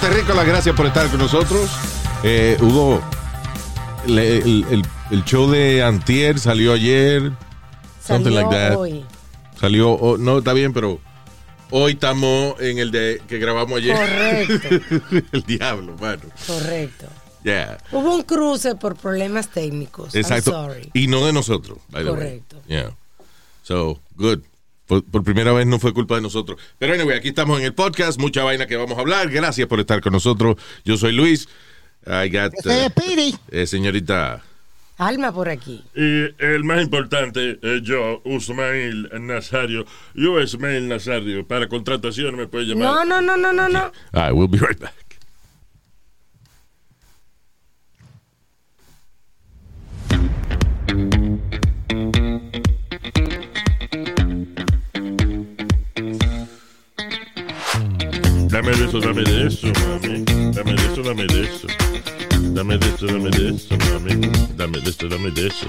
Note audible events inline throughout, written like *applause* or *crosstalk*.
¡Hola! Hello, Terrícola, gracias por estar con nosotros. Eh, Hugo, el, el- el show de Antier salió ayer. Something Salió like that. hoy. Salió, oh, no, está bien, pero hoy estamos en el de que grabamos ayer. Correcto, *laughs* el diablo, mano. correcto. Yeah. Hubo un cruce por problemas técnicos. Exacto. I'm sorry. Y no de nosotros, by the way. Correcto. Yeah. So, good. Por, por primera vez no fue culpa de nosotros. Pero anyway, aquí estamos en el podcast, mucha vaina que vamos a hablar. Gracias por estar con nosotros. Yo soy Luis. I got, Piri. eh, señorita. Alma por aquí. Y el más importante, eh, yo, Usmail Nazario, yo Ismail Nazario, para contratación me puede llamar. No, no, no, no, no, no. All right, we'll be right back. Dame de eso, dame de eso, mami. Dame de eso, dame de eso. Dame de eso, dame de eso, mami. Dame de eso, dame de eso.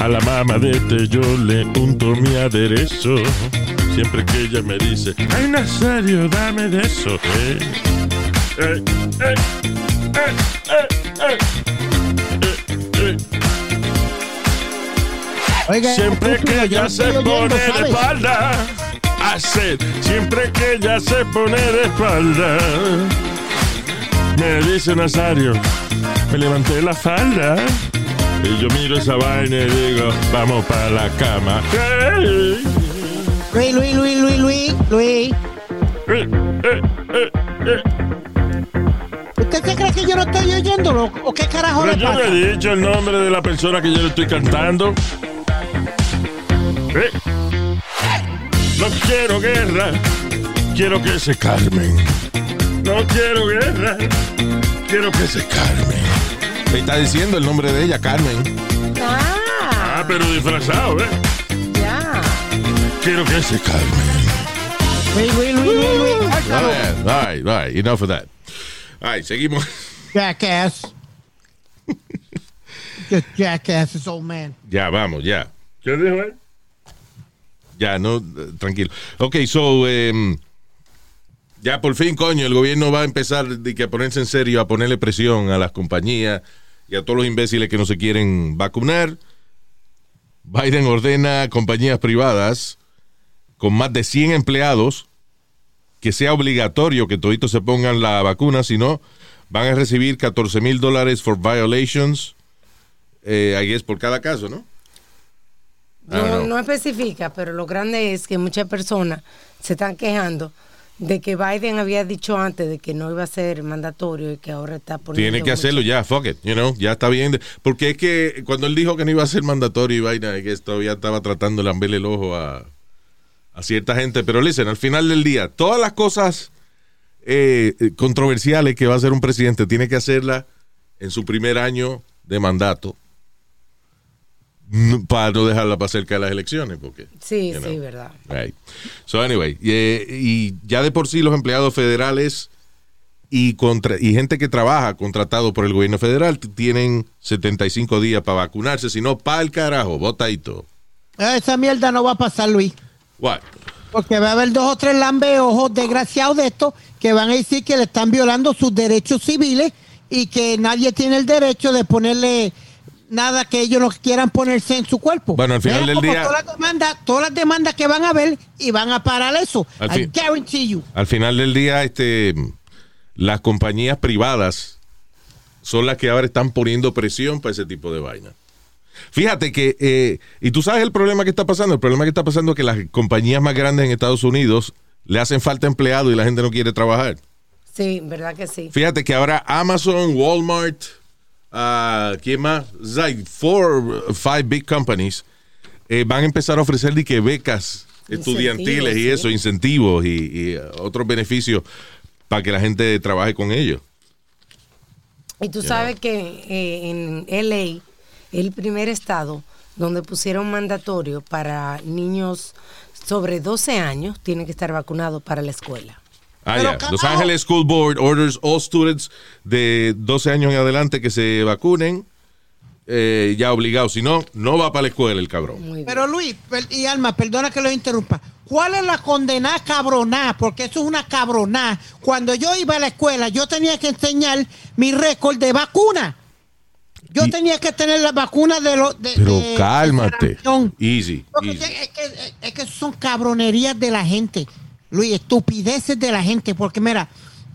A la mamá de este yo le unto mi aderezo. Siempre que ella me dice, ay Nazario, dame de eso. Eh, eh, eh, eh, eh. Oiga, Siempre que ella se pone de espalda, hace. Siempre que ella se pone de espalda, me dice Nazario, me levanté la falda. Y yo miro esa vaina y digo, vamos para la cama. Hey, Luis, Luis, Luis, Luis, Luis, Luis. eh, eh, eh, eh. ¿Usted se cree que yo no estoy oyéndolo? ¿O qué carajo Pero le yo no pasa? he dicho el nombre de la persona que yo le estoy cantando. No quiero guerra, quiero que se calmen. No quiero guerra, quiero que se calmen. Te está diciendo el nombre de ella, Carmen. Ah, Ah, pero disfrazado, ¿eh? ya. Quiero que se calmen. Luis, Luis, Luis, Luis, Luis. All right, all right, all right. Enough of that. All right, seguimos. Jackass. *laughs* Just jackass, this old man. Ya, vamos, ya. ¿Qué dijo él? Ya, no, eh, tranquilo. Ok, so, em, ya por fin, coño, el gobierno va a empezar de que a ponerse en serio, a ponerle presión a las compañías y a todos los imbéciles que no se quieren vacunar. Biden ordena a compañías privadas con más de 100 empleados que sea obligatorio que toditos se pongan la vacuna, si no, van a recibir 14 mil dólares for violations, eh, I guess, por cada caso, ¿no? Don't No, no especifica, pero lo grande es que muchas personas se están quejando de que Biden había dicho antes de que no iba a ser mandatorio y que ahora está poniendo. Tiene que hacerlo ya, fuck it, you know, ya está bien. Porque es que cuando él dijo que no iba a ser mandatorio y vaina, que todavía estaba tratando de lamberle el ojo a, a cierta gente. Pero listen, al final del día, todas las cosas eh, eh, controversiales que va a hacer un presidente, tiene que hacerlas en su primer año de mandato para no dejarla para cerca de las elecciones, porque... Sí, you sí, verdad. Right. So anyway, y, eh, y ya de por sí los empleados federales y contra, y gente que trabaja contratado por el gobierno federal tienen 75 días para vacunarse, si no, pa' el carajo, botadito. Esa mierda no va a pasar, Luis. What? Porque va a haber dos o tres lambeojos desgraciados de estos que van a decir que le están violando sus derechos civiles y que nadie tiene el derecho de ponerle nada que ellos no quieran ponerse en su cuerpo. Bueno, al final Mira del día- Todas las, demandas, todas las demandas que van a haber y van a parar eso. Al I guarantee you. Al final del día, este, las compañías privadas son las que ahora están poniendo presión para ese tipo de vaina. Fíjate que, eh, y tú sabes el problema que está pasando, el problema que está pasando es que las compañías más grandes en Estados Unidos le hacen falta empleados y la gente no quiere trabajar. Sí, verdad que sí. Fíjate que ahora Amazon, Walmart, ah, ¿quién más? Like four, five big companies eh, van a empezar a ofrecer que becas Incentivos, estudiantiles y sí. eso, incentivos y, y, uh, otros beneficios para que la gente trabaje con ellos. Y tú sabes que eh, en LA, el primer estado donde pusieron mandatorio para niños sobre 12 años, tienen que estar vacunados para la escuela. Ah, ya. Los Ángeles School Board orders all students de 12 años en adelante que se vacunen. eh, ya obligado. Si no, no va para la escuela el cabrón. Pero Luis per- y Alma, perdona que lo interrumpa. ¿Cuál es la condenada cabroná? Porque eso es una cabroná. Cuando yo iba a la escuela, yo tenía que enseñar mi récord de vacuna. Yo Y- tenía que tener la vacuna de los. de- Pero de- de cálmate. sarampión. Easy. Easy. es, que, es que eso son cabronerías de la gente. Luis, estupideces de la gente. Porque mira,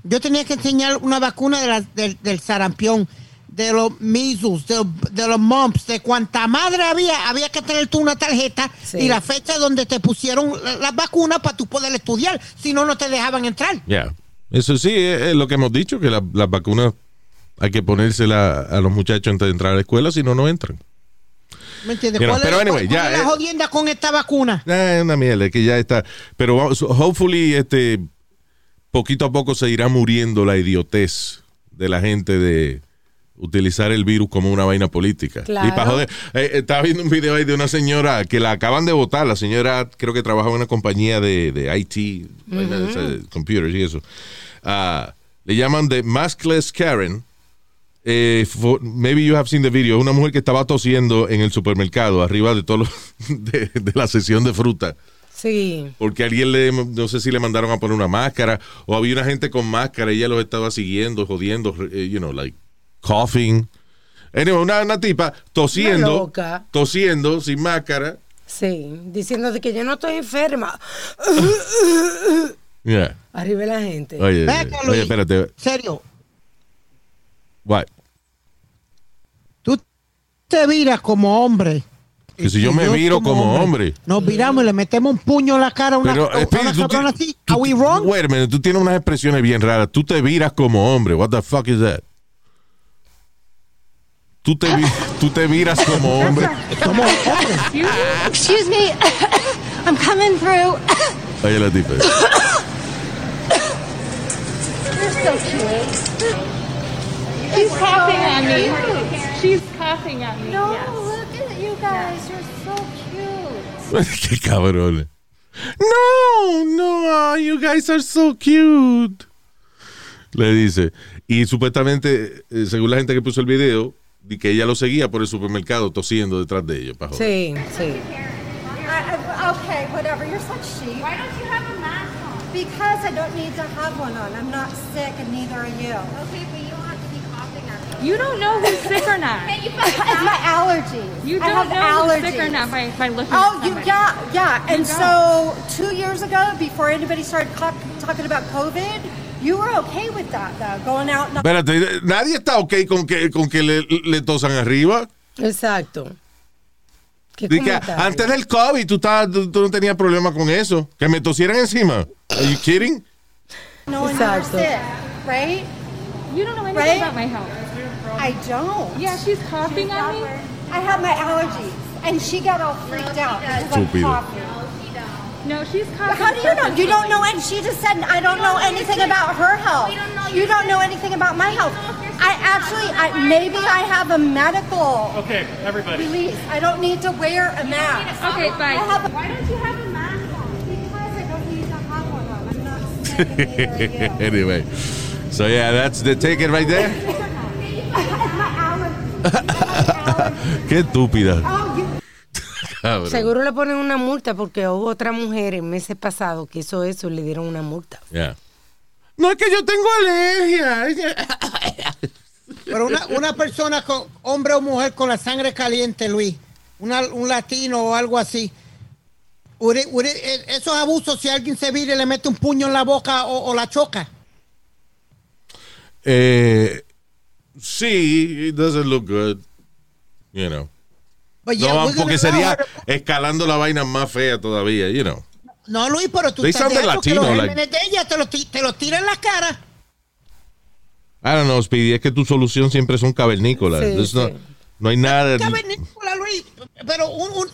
yo tenía que enseñar una vacuna de la- del, del sarampión, de los measles, de, de los mumps, de cuanta madre había. Había que tener tú una tarjeta Sí. y la fecha donde te pusieron la- las vacunas para tú poder estudiar. Si no, no te dejaban entrar. Ya. Eso sí, es, es lo que hemos dicho, que la- las vacunas hay que ponérselas a los muchachos antes de entrar a la escuela, si no, no entran. ¿Me entiendes? Mira, ¿Cuál es- pero anyway, cuál- ya, cuál es la eh. jodienda con esta vacuna? Es una mierda, que ya está. Pero vamos, hopefully, este, poquito a poco se irá muriendo la idiotez de la gente de utilizar el virus como una vaina política. Claro. Y para joder, eh, estaba viendo un video ahí de una señora que la acaban de votar. La señora creo que trabaja en una compañía de, de IT, computers y eso. Ah, le llaman de Maskless Karen. Eh, for- maybe you have seen the video. Una mujer que estaba tosiendo en el supermercado arriba de todo lo- *laughs* de, de la sesión de fruta. Sí. Porque alguien le, no sé si le mandaron a poner una máscara o había una gente con máscara y ella los estaba siguiendo, jodiendo, eh, you know, like coughing. Anyway, una, una tipa Una tosiendo, loca. tosiendo sin máscara. Sí, diciendo de que yo no estoy enferma. Yeah. Arriba la gente. Oye, Ve acá, oye, Luis. espérate. Serio, What? Te viras como hombre. Que si yo me viro como hombre. Nos viramos y le metemos un puño en la cara a una, Pero, a una Speedy, tú, cabrona así. tú- ¿Are we wrong? wait a minute, tú tienes unas expresiones bien raras. Tú te viras como hombre. What the fuck is that? Tú te, tú te viras *laughs* como hombre. Excuse me. *coughs* I'm coming through. La tipa. *coughs* You're so cute. She's coughing on me. She's coughing on me. No, look at you guys. You're so cute. *laughs* Qué cabrón. No, no, you guys are so cute. Le dice. Y supuestamente, eh, según la gente que puso el video, di que ella lo seguía por el supermercado tosiendo detrás de ellos. pa' joder. Sí, sí. Okay, whatever. You're such sheep. Why don't you have a mask on? Because I don't need to have one on. I'm not sick, and neither are you. Okay, but you don't have to be coughing at me. You don't know who's sick or not. *laughs* It's my allergies. You I don't have know allergies. who's sick or not by, by looking Oh, at you somebody. yeah, yeah. And You so two years ago, before anybody started talking about COVID, you were okay with that, though, going out. And Espérate, nadie está ok con que, con que le, le tosan arriba. Exacto. Antes del COVID tú, estabas- tú, tú no tenías problema con eso. Que me tosieran encima. Are you kidding? you were Exacto. sick, right? You don't know anything Right? about my health. I don't. Yeah, she's coughing on me. I have my allergies, and she got all freaked out because I'm Estúpido. coughing. No, she's coughing. How do you know? You don't know, and she just said I don't know anything about her health. You don't know anything about my health. I actually, I, maybe I have a medical Okay, everybody. release. I don't need to wear a mask. Okay, I bye. a, Why don't you have a mask on? *laughs* Because I don't need to have one on. I'm not *laughs* sick, and neither are you. anyway. So yeah, that's the ticket right there. *laughs* *laughs* Qué estúpida. Cabrón. Seguro le ponen una multa porque hubo otra mujer en meses pasados que hizo eso y le dieron una multa. Yeah. No es que yo tengo alergia. Pero una, una persona, con, hombre o mujer con la sangre caliente, Luis, una- un latino o algo así, ure- ure- eh, eso es abuso si alguien se vira y le mete un puño en la boca o, o la choca. Eh, sí, it doesn't look good. You know. But yeah, No, porque sería escalando la vaina más fea todavía, you know. No, Luis, pero tú They estás sounded dejando que latino, los like- de ella te los te los tiran en la cara. I don't know, Speedy, es que tu solución siempre son cavernícolas. Sí, no hay nada. Cavernícola, Luis, pero un, un-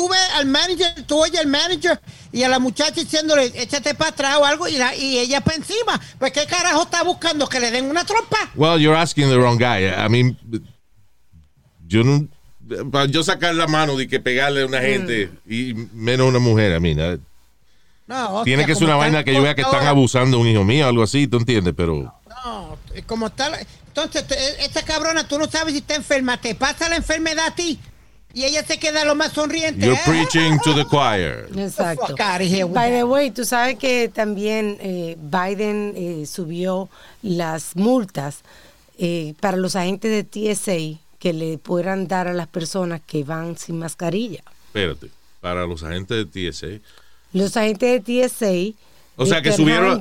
tú ves al manager, tú oyes al manager y a la muchacha diciéndole, échate para atrás o algo, y, la- y ella para encima. Pues, ¿qué carajo está buscando? ¿Que le den una trompa? Well, you're asking the wrong guy. I mean, yo no. Para yo sacar la mano de que pegarle a una gente y menos a una mujer, a mí. No, Tiene hostia, que ser una vaina que yo vea que están abusando de un hijo mío o algo así, ¿tú entiendes? Pero. No, como está. Entonces, te- esta cabrona, tú no sabes si está enferma. Te pasa la enfermedad a ti y ella se queda lo más sonriente. You're ¿eh? preaching to the choir. *laughs* Exacto. By the way, tú sabes que también eh, Biden eh, subió las multas eh, para los agentes de TSA que le puedan dar a las personas que van sin mascarilla. Espérate. Para los agentes de TSA. Los agentes de TSA O sea, que subieron-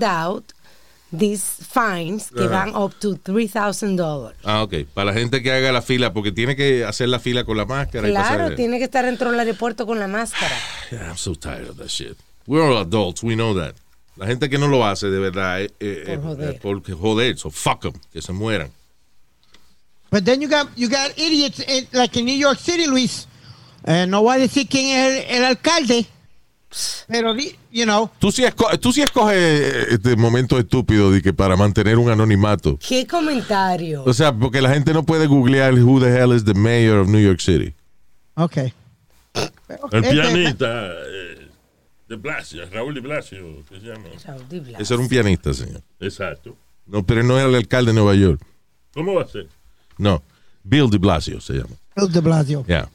these fines que van up to $3,000. Ah, ok. Para la gente que haga la fila, porque tiene que hacer la fila con la máscara. Claro, tiene que estar dentro del aeropuerto con la máscara. *sighs* Yeah, I'm so tired of that shit. We're all adults, we know that. La gente que no lo hace de verdad eh, eh, Por eh, joder. eh, porque joder, so fuck them, que se mueran. But then you got, you got idiots in- like in New York City, Luis. Eh, no voy a decir quién es el, el alcalde, pero, di- you know, Tú sí, esco- tú sí escoges eh, este momento estúpido de que para mantener un anonimato. ¿Qué comentario? O sea, porque la gente no puede googlear who the hell is the mayor of New York City. okay. El Este- pianista eh, de Blasio, Raúl de Blasio, ¿qué se llama? Raúl Di Blas. Ese era un pianista, señor. Exacto. No, pero no era el alcalde de Nueva York. ¿Cómo va a ser? No, Bill de Blasio se llama. Bill de Blasio. Yeah.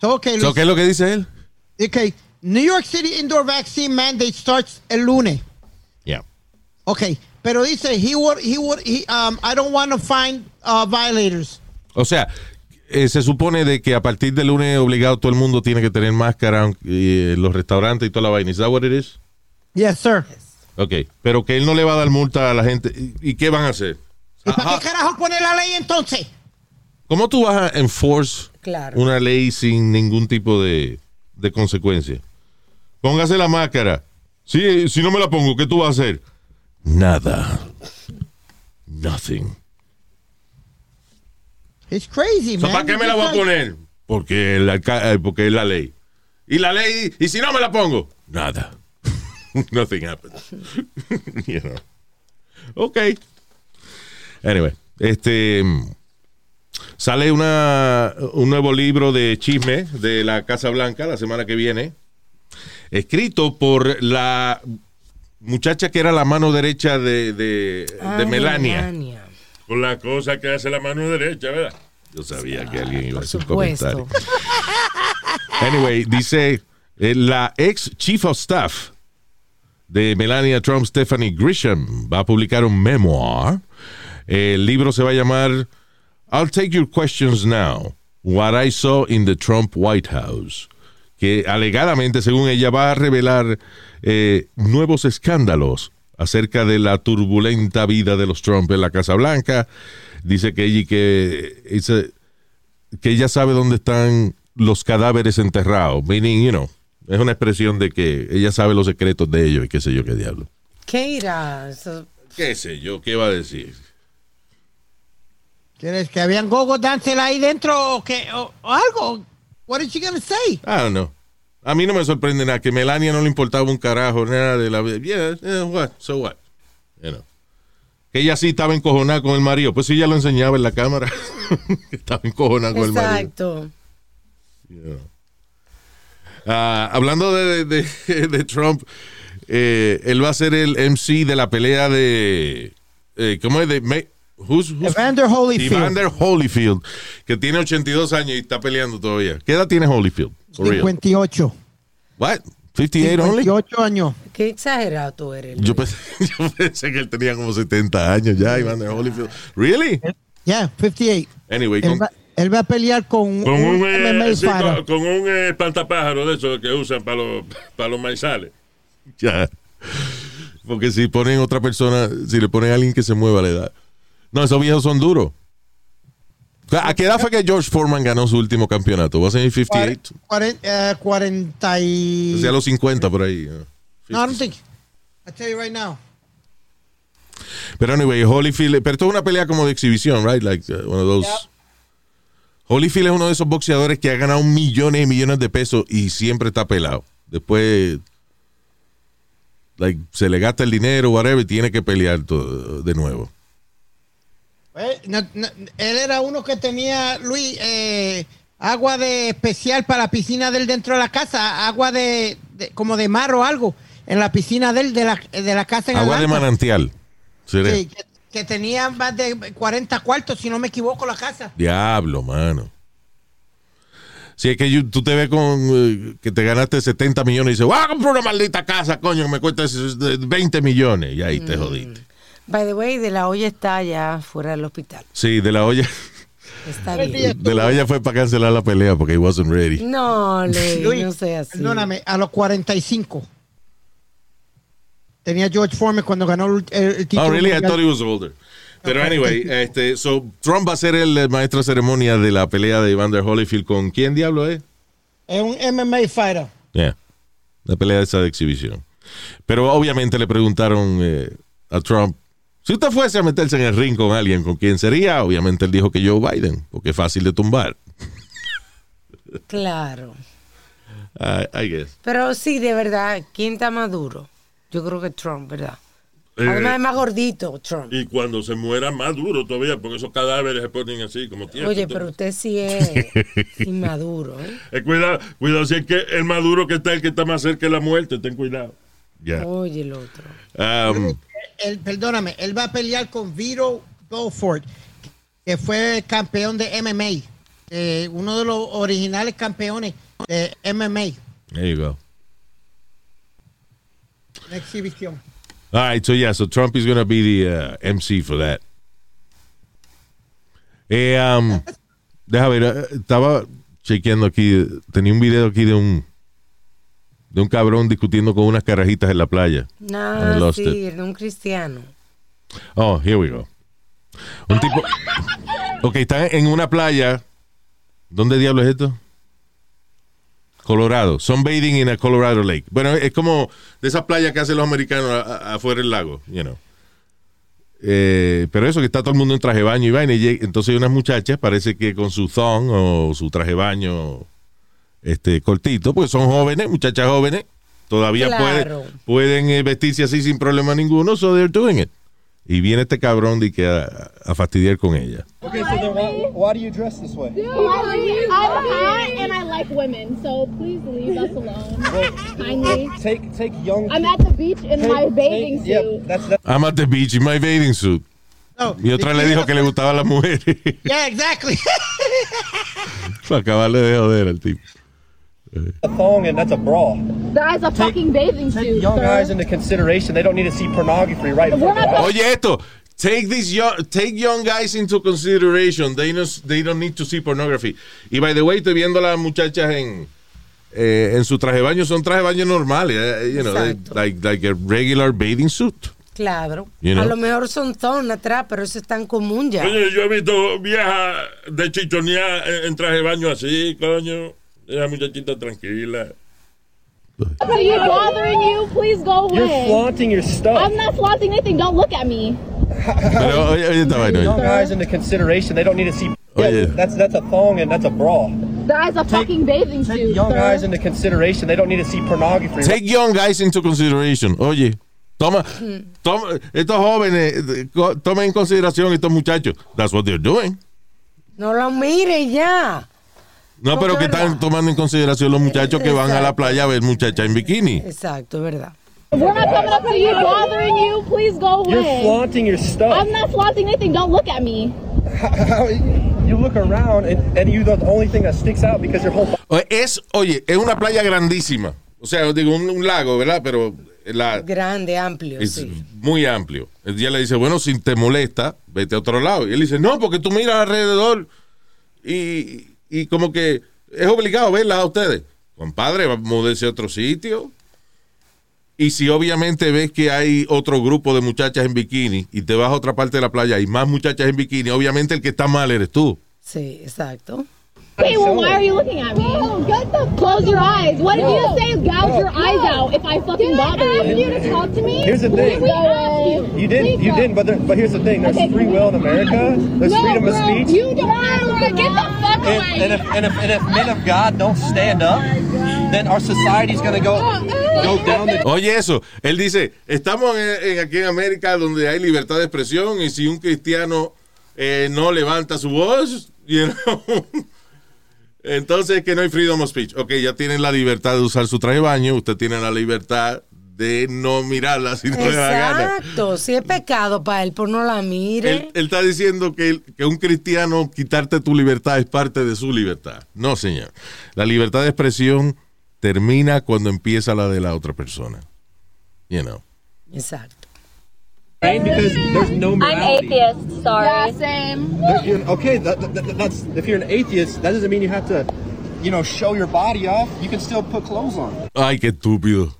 So, okay, So. ¿Qué es lo que dice él? Okay, New York City indoor vaccine mandate starts el lunes. Yeah. Okay, pero dice he would he would he um I don't want to find uh, violators. O sea, eh, se supone de que a partir del lunes obligado todo el mundo tiene que tener máscara eh, los restaurantes y toda la vaina. ¿Es that what it is? Yes, sir. Ok, pero que él no le va a dar multa a la gente. ¿Y, y qué van a hacer? ¿Y para qué carajo pone la ley entonces? ¿Cómo tú vas a enforce Claro. una ley sin ningún tipo de, de consecuencia? Póngase la máscara. Sí, si no me la pongo, ¿qué tú vas a hacer? Nada. Nothing. It's crazy, So, man. ¿Para qué me la voy a poner? Porque, el eh, porque es la ley. Y la ley, y si no me la pongo, nada. *laughs* Nothing happens. *laughs* you know. Ok. Anyway, este sale una, un nuevo libro de chisme de la Casa Blanca la semana que viene, escrito por la muchacha que era la mano derecha de, de, de Ay, Melania. Con la cosa que hace la mano derecha, ¿verdad? Yo sabía que alguien iba a hacer un comentario. Anyway, dice eh, la ex chief of staff de Melania Trump, Stephanie Grisham, va a publicar un memoir. El libro se va a llamar I'll Take Your Questions Now, What I Saw in the Trump White House, que alegadamente, según ella, va a revelar eh, nuevos escándalos acerca de la turbulenta vida de los Trump en la Casa Blanca. Dice que ella, que, dice que ella sabe dónde están los cadáveres enterrados, meaning, you know, es una expresión de que ella sabe los secretos de ellos y qué sé yo qué diablo. ¿Qué irá? ¿Qué sé yo? ¿Qué va a decir? ¿Quieres que habían gogo dancing ahí dentro o, que, o, o algo? What is she gonna say? I don't know. A mí no me sorprende nada que Melania no le importaba un carajo nada de la vida. Yeah, yeah, what? So what? You know. Que ella sí estaba encojonada con el marido. Pues sí, ella lo enseñaba en la cámara. *laughs* estaba encojonada con el marido. Exacto. Yeah. Ah, hablando de, de- *laughs* de Trump, eh, él va a ser el MC de la pelea de. eh, ¿Cómo es? De, Ma- who's- who's- Evander Holyfield. Evander Holyfield, que tiene 82 años y está peleando todavía. ¿Qué edad tiene Holyfield? For real. 58. What? 58 only? 58 años. Qué exagerado tú eres. Yo pensé, *laughs* yo pensé que él tenía como 70 años ya, Evander Holyfield. ¿Really? Yeah, 58. Anyway, Él con- va, él va a pelear con, Con un, un, eh, MMA sí, fighter. con, con un eh, espantapájaro de esos que usan para los, para los maizales. *laughs* ya. Porque si ponen otra persona, si le ponen a alguien que se mueva, le da. No, esos viejos son duros. ¿A qué edad fue que George Foreman ganó su último campeonato? ¿Was it 58? Cuaren- eh, 40 y... O sea, a los 50 por ahí. ¿no? No, I don't think. I tell you right now. Pero anyway, Holyfield, pero esto es una pelea como de exhibición, right? Like uh, one of those Holyfield es uno de esos boxeadores que ha ganado millones y millones de pesos y siempre está pelado. Después like, se le gasta el dinero, whatever, y tiene que pelear todo de nuevo. Eh, no- no, él era uno que tenía, Luis, eh, agua de especial para la piscina del dentro de la casa, agua de, de- como de mar o algo, en la piscina del de la, de la casa en Agua de manantial. Sí, que, que tenía más de 40 cuartos, si no me equivoco, la casa. Diablo, mano. Si es que yo- tú te ves con eh, que te ganaste 70 millones y dices, voy a comprar una maldita casa, coño, que me cuesta esos, eh, 20 millones. Y ahí te jodiste. By the way, de la olla está ya fuera del hospital. Sí, de la olla, Está bien. de la olla fue para cancelar la pelea porque he wasn't ready. No, Luis, no sea así. Perdóname, a los 45. Tenía George Foreman cuando ganó el, el- título. Oh, really? I thought he was older. Pero anyway, *laughs* este, so Trump va a ser el maestro de ceremonia de la pelea de Evander Holyfield con quién diablo es? Es un MMA fighter. Yeah. La pelea esa de exhibición. Pero obviamente le preguntaron eh, a Trump, si usted fuese a meterse en el ring con alguien, ¿con quién sería? Obviamente él dijo que Joe Biden, porque es fácil de tumbar. Claro. I, I guess. Pero sí, de verdad, ¿quién está más duro? Yo creo que Trump, ¿verdad? Eh, Además es más gordito, Trump. Y cuando se muera más duro todavía, porque esos cadáveres se ponen así como tiesos. Oye, pero usted sí es *laughs* inmaduro, ¿eh? Eh, cuidado, cuidado, si es que el más duro que está el que está más cerca de la muerte, ten cuidado. Yeah. Oye, el otro. Um, Él, perdóname, él va a pelear con Vito Belfort, que fue campeón de MMA. eh, uno de los originales campeones de MMA. there you go. Una exhibición. All right, so yeah, so Trump is going to be the uh, MC for that. Eh, um, deja ver, eh, estaba chequeando aquí, tenía un video aquí de un de un cabrón discutiendo con unas carajitas en la playa. Nada, lost sí, it. de un cristiano. Oh, here we go. Un tipo. Ok, están en una playa. ¿Dónde diablo es esto? Colorado. Sunbathing in a Colorado Lake. Bueno, es como de esas playas que hacen los americanos a- a- afuera del lago, you know. Eh, pero eso que está todo el mundo en traje de baño y vaina. y entonces hay unas muchachas, parece que con su thong o su traje de baño este, cortito, porque son jóvenes, muchachas jóvenes, todavía Claro. pueden, pueden eh, vestirse así sin problema ninguno, so they're doing it. Y viene este cabrón de que a, a fastidiar con ella. Okay, so then why, why do you dress this way? I'm hot and I like women, so please leave us alone. Kindly. Take take young. I'm at the beach in take, my bathing take- suit. Yep, that's that. I'm at the beach in my bathing suit. No, Y otra le dijo que le gustaban las mujeres. *laughs* Yeah, exactly. *laughs* Para acabarle de joder al tipo. A thong and that's a bra. That is a fucking bathing Take suit, young sir. guys into consideration. They don't need to see pornography right in front of. Oye esto, take these young, take young guys into consideration. They, no, they don't need to see pornography. Y by the way, estoy viendo a las muchachas en eh, en su traje de baño, son traje de baño normales, eh, you know, Exacto. like, like a regular bathing suit. Claro. You know. A lo mejor son ton atrás, pero eso es tan común ya. Coño, yo he visto viejas de chichonear en, en traje de baño así, coño. Esa muchachita tranquila. Are you bothering you? Please go away. You're flaunting your stuff. I'm not flaunting anything. Don't look at me. Pero oye, oye esta vaina. young oye. guys into consideration. They don't need to see. Oh, Yeah, yeah. that's that's a thong and that's a bra. That is a fucking bathing Take suit, young sir. guys into consideration. They don't need to see pornography. Take young guys into consideration. Oye, toma, toma estos jóvenes, eh, co- tomen en consideración estos muchachos. That's what they're doing. No lo mire ya. No, pero que están tomando en consideración los muchachos que van a la playa a ver muchachas en bikini. Exacto, es verdad. We're not coming up to you, bothering you. Please go You're away. flaunting your stuff. I'm not flaunting anything. Don't look at me. How, you look around and, and you the only thing that sticks out because your whole Es, oye, es una playa grandísima. O sea, digo, un, un lago, ¿verdad? Pero la, Grande, amplio, es sí. muy amplio. El día le dice, bueno, si te molesta, vete a otro lado. Y él dice, no, porque tú miras alrededor y, y como que es obligado verlas a ustedes. Compadre, moverse a otro sitio. Y si obviamente ves que hay otro grupo de muchachas en bikini y te vas a otra parte de la playa y más muchachas en bikini, obviamente el que está mal eres tú. Sí, exacto. Okay, well, why are you looking at me? get the Close your eyes. What did you say? Gouge your eyes out if I fucking bother you. ask you to talk to me? Here's the thing. You didn't. You didn't. But there, but here's the thing. There's Okay. free will in America. There's No, freedom of speech. You don't have to get the fuck and, and, if, and, if, and if men of God don't stand up, then our society's going to go go down the Oye, eso. Él dice, estamos en- en- aquí en América donde hay libertad de expresión y si un cristiano eh, no levanta su voz, you know, *laughs* entonces que no hay freedom of speech. Ok, ya tienen la libertad de usar su traje de baño, usted tiene la libertad de no mirarla si no le da gana. Exacto. Si es pecado para él, pues no la mire. Él, él está diciendo que, que un cristiano quitarte tu libertad es parte de su libertad. No, señor. La libertad de expresión termina cuando empieza la de la otra persona. You know. Exacto. Right? because there's no I'm atheist, sorry. Yeah, same. There- you're- okay, that, that, that- that's if you're an atheist, that doesn't mean you have to, you know, show your body off. You can still put clothes on. Ay, qué estúpido.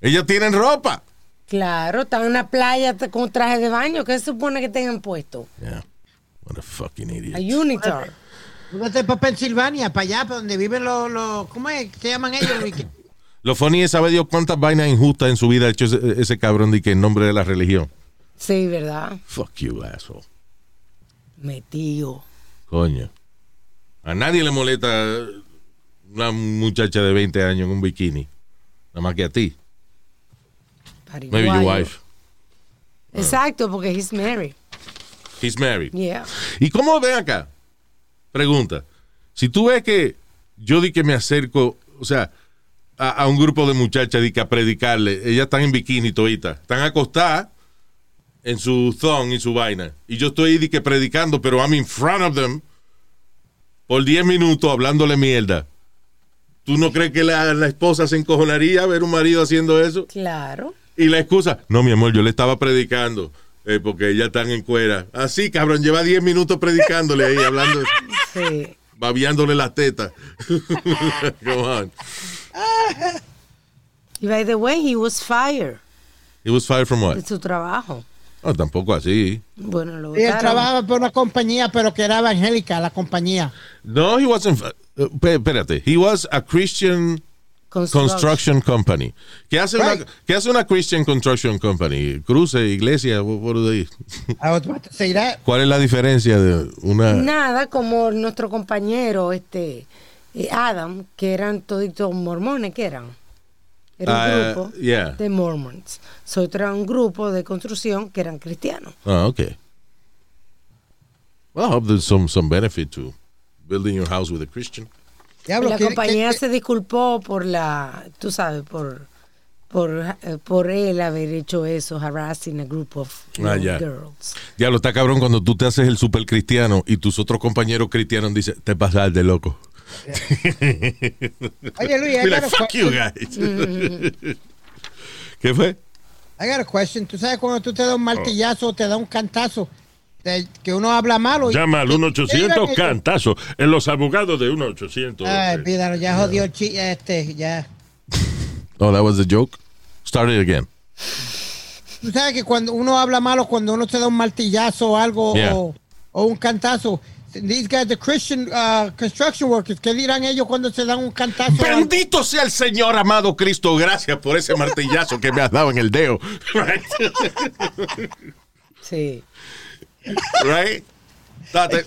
Ellas tienen ropa. Claro, está en una playa con traje de baño. ¿Qué se supone que tengan puesto? Yeah. What a fucking idiot. A unitard. Vete para Pensilvania, para allá, para donde viven los, los ¿cómo es? ¿Qué llaman ellos? Lo funny es, ¿sabe Dios cuántas vainas injustas en su vida ha hecho ese, ese cabrón de que en nombre de la religión? Sí, ¿verdad? Fuck you, asshole. Metido. Coño. A nadie le molesta una muchacha de 20 años en un bikini. Nada más que a ti. Maybe your wife. Exacto, porque he's married. He's married. Yeah. ¿Y cómo ven acá? Pregunta. Si tú ves que yo di que me acerco, o sea, a, a un grupo de muchachas di que a predicarle, ellas están en bikini todita, están acostadas en su thong y su vaina, y yo estoy di que predicando, pero I'm in front of them por 10 minutos hablándole mierda. ¿Tú no crees que la, la esposa se encojonaría ver un marido haciendo eso? Claro. Y la excusa, no, mi amor, yo le estaba predicando eh, porque ellas están en cuera. Así, cabrón, lleva 10 minutos predicándole ahí, hablando, *laughs* Sí. babiándole las tetas. *laughs* Come on. Y by the way, he was fired He was fired from de what? su trabajo. No, tampoco así. Bueno, lo Y él votaron. trabajaba por una compañía, pero que era evangélica, la compañía. No, he wasn't. pe- espérate. He was a Christian construction company. ¿Qué hace, una, Right. ¿Qué hace una Christian construction company? Cruce, iglesia, say that. ¿Cuál es la diferencia de una... Nada, como nuestro compañero, este, eh, Adam, que eran toditos mormones, que eran. Era un Ah, grupo yeah. de mormons. So, otro era un grupo de construcción que eran cristianos. Ah, okay. Well, I hope there's some, some benefit to building your house with a Christian. Diablo, la compañía se disculpó por la, tú sabes, por por, eh, por él haber hecho eso, harassing a group of Ah, ya. girls. Diablo, está cabrón cuando tú te haces el super cristiano y tus otros compañeros cristianos dicen, te pasas de loco. Oye, Luis, I Be like, got a fuck you guys. ¿Qué fue? I got a question. Tú sabes cuando tú te das un martillazo o te da un cantazo, te- que uno habla malo. Llama al ¿Qué- qué 1-800 dirán cantazo. En los abogados de 1-800. ellos? Ay, olvídalo, ya jodió el chi, este, ya. Oh, that was a joke. Start it again. Tú sabes que cuando uno habla malo, cuando uno se da un martillazo o algo, Yeah. o, o un cantazo, these guys, the Christian uh, construction workers, ¿qué dirán ellos cuando se dan un cantazo? Bendito sea el Señor amado Cristo. Gracias por ese martillazo que me has dado en el dedo. *laughs* Right? Sí. right? Date.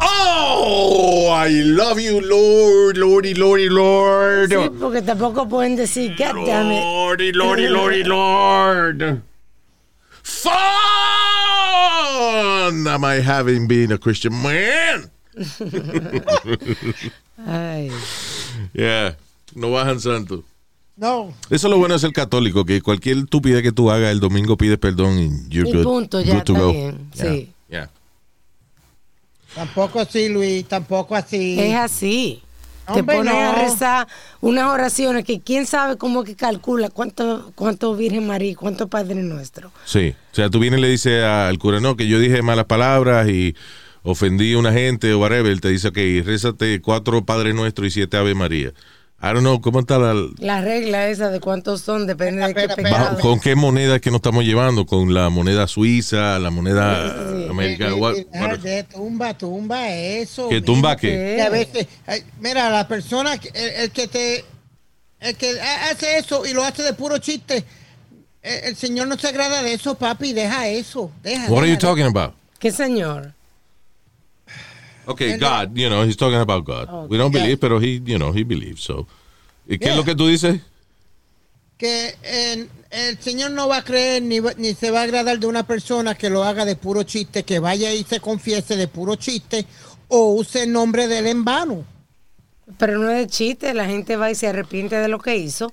Oh, I love you, Lord, Lordy, Lordy, Lord. Sí, porque tampoco pueden decir, God damn it. Lordy, Lordy, Lordy, Lord. Fun am I having been a Christian man. Ay. Yeah, no bajan santo. No, Eso es lo bueno de ser católico, que cualquier estupidez que tú hagas el domingo pides perdón y you're Y good. punto, ya good to está go. bien, Yeah, sí. yeah. tampoco así, Luis, tampoco así. Es así. Te Hombre, pones a no. rezar unas oraciones que quién sabe cómo que calcula cuánto, cuánto Virgen María, cuánto Padre Nuestro. Sí, o sea, tú vienes y le dices al cura, no, que yo dije malas palabras y ofendí a una gente o whatever, él te dice, ok, rézate cuatro Padre Nuestro y siete Ave María. I don't know, ¿cómo está la... La regla esa de cuántos son depende de qué bajo- ¿Con qué moneda es que nos estamos llevando? ¿Con la moneda suiza, la moneda americana? Eh, What- eh, what- ah, de tumba, tumba eso. ¿Qué tumba qué? que a veces, mira, la persona, el, el que te, el que ha- hace eso y lo hace de puro chiste, el, el Señor no se agrada de eso, papi, deja eso, deja. What are you deja. talking about? ¿Qué señor? Okay, God, you know, he's talking about God. We don't Yeah. believe, pero he, you know, he believes. So, ¿y qué Yeah. es lo que tú dices? que el Señor no va a creer ni, va- ni se va a agradar de una persona que lo haga de puro chiste, que vaya y se confiese de puro chiste o use el nombre de él en vano. Pero no es de chiste, la gente va y se arrepiente de lo que hizo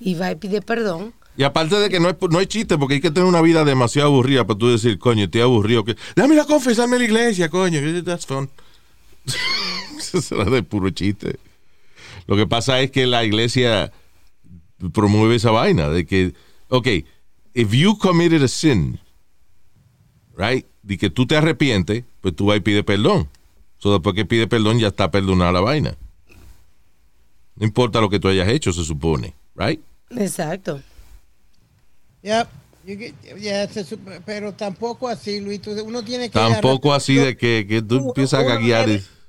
y va y pide perdón. Y aparte de que no es, no es chiste, porque hay que tener una vida demasiado aburrida para tú decir, coño, estoy aburrido. Que, Déjame ir a confesarme en la iglesia, coño. That's fun. *laughs* Eso será de puro chiste. Lo que pasa es que la iglesia promueve esa vaina de que, ok, if you committed a sin, right, de que tú te arrepientes, pues tú vas y pides perdón. So después que pide perdón ya está perdonada la vaina. No importa lo que tú hayas hecho, se supone, right? Exacto. Ya, pero tampoco así, Luis. tú- Uno tiene que. Tampoco así de que, que tú empiezas a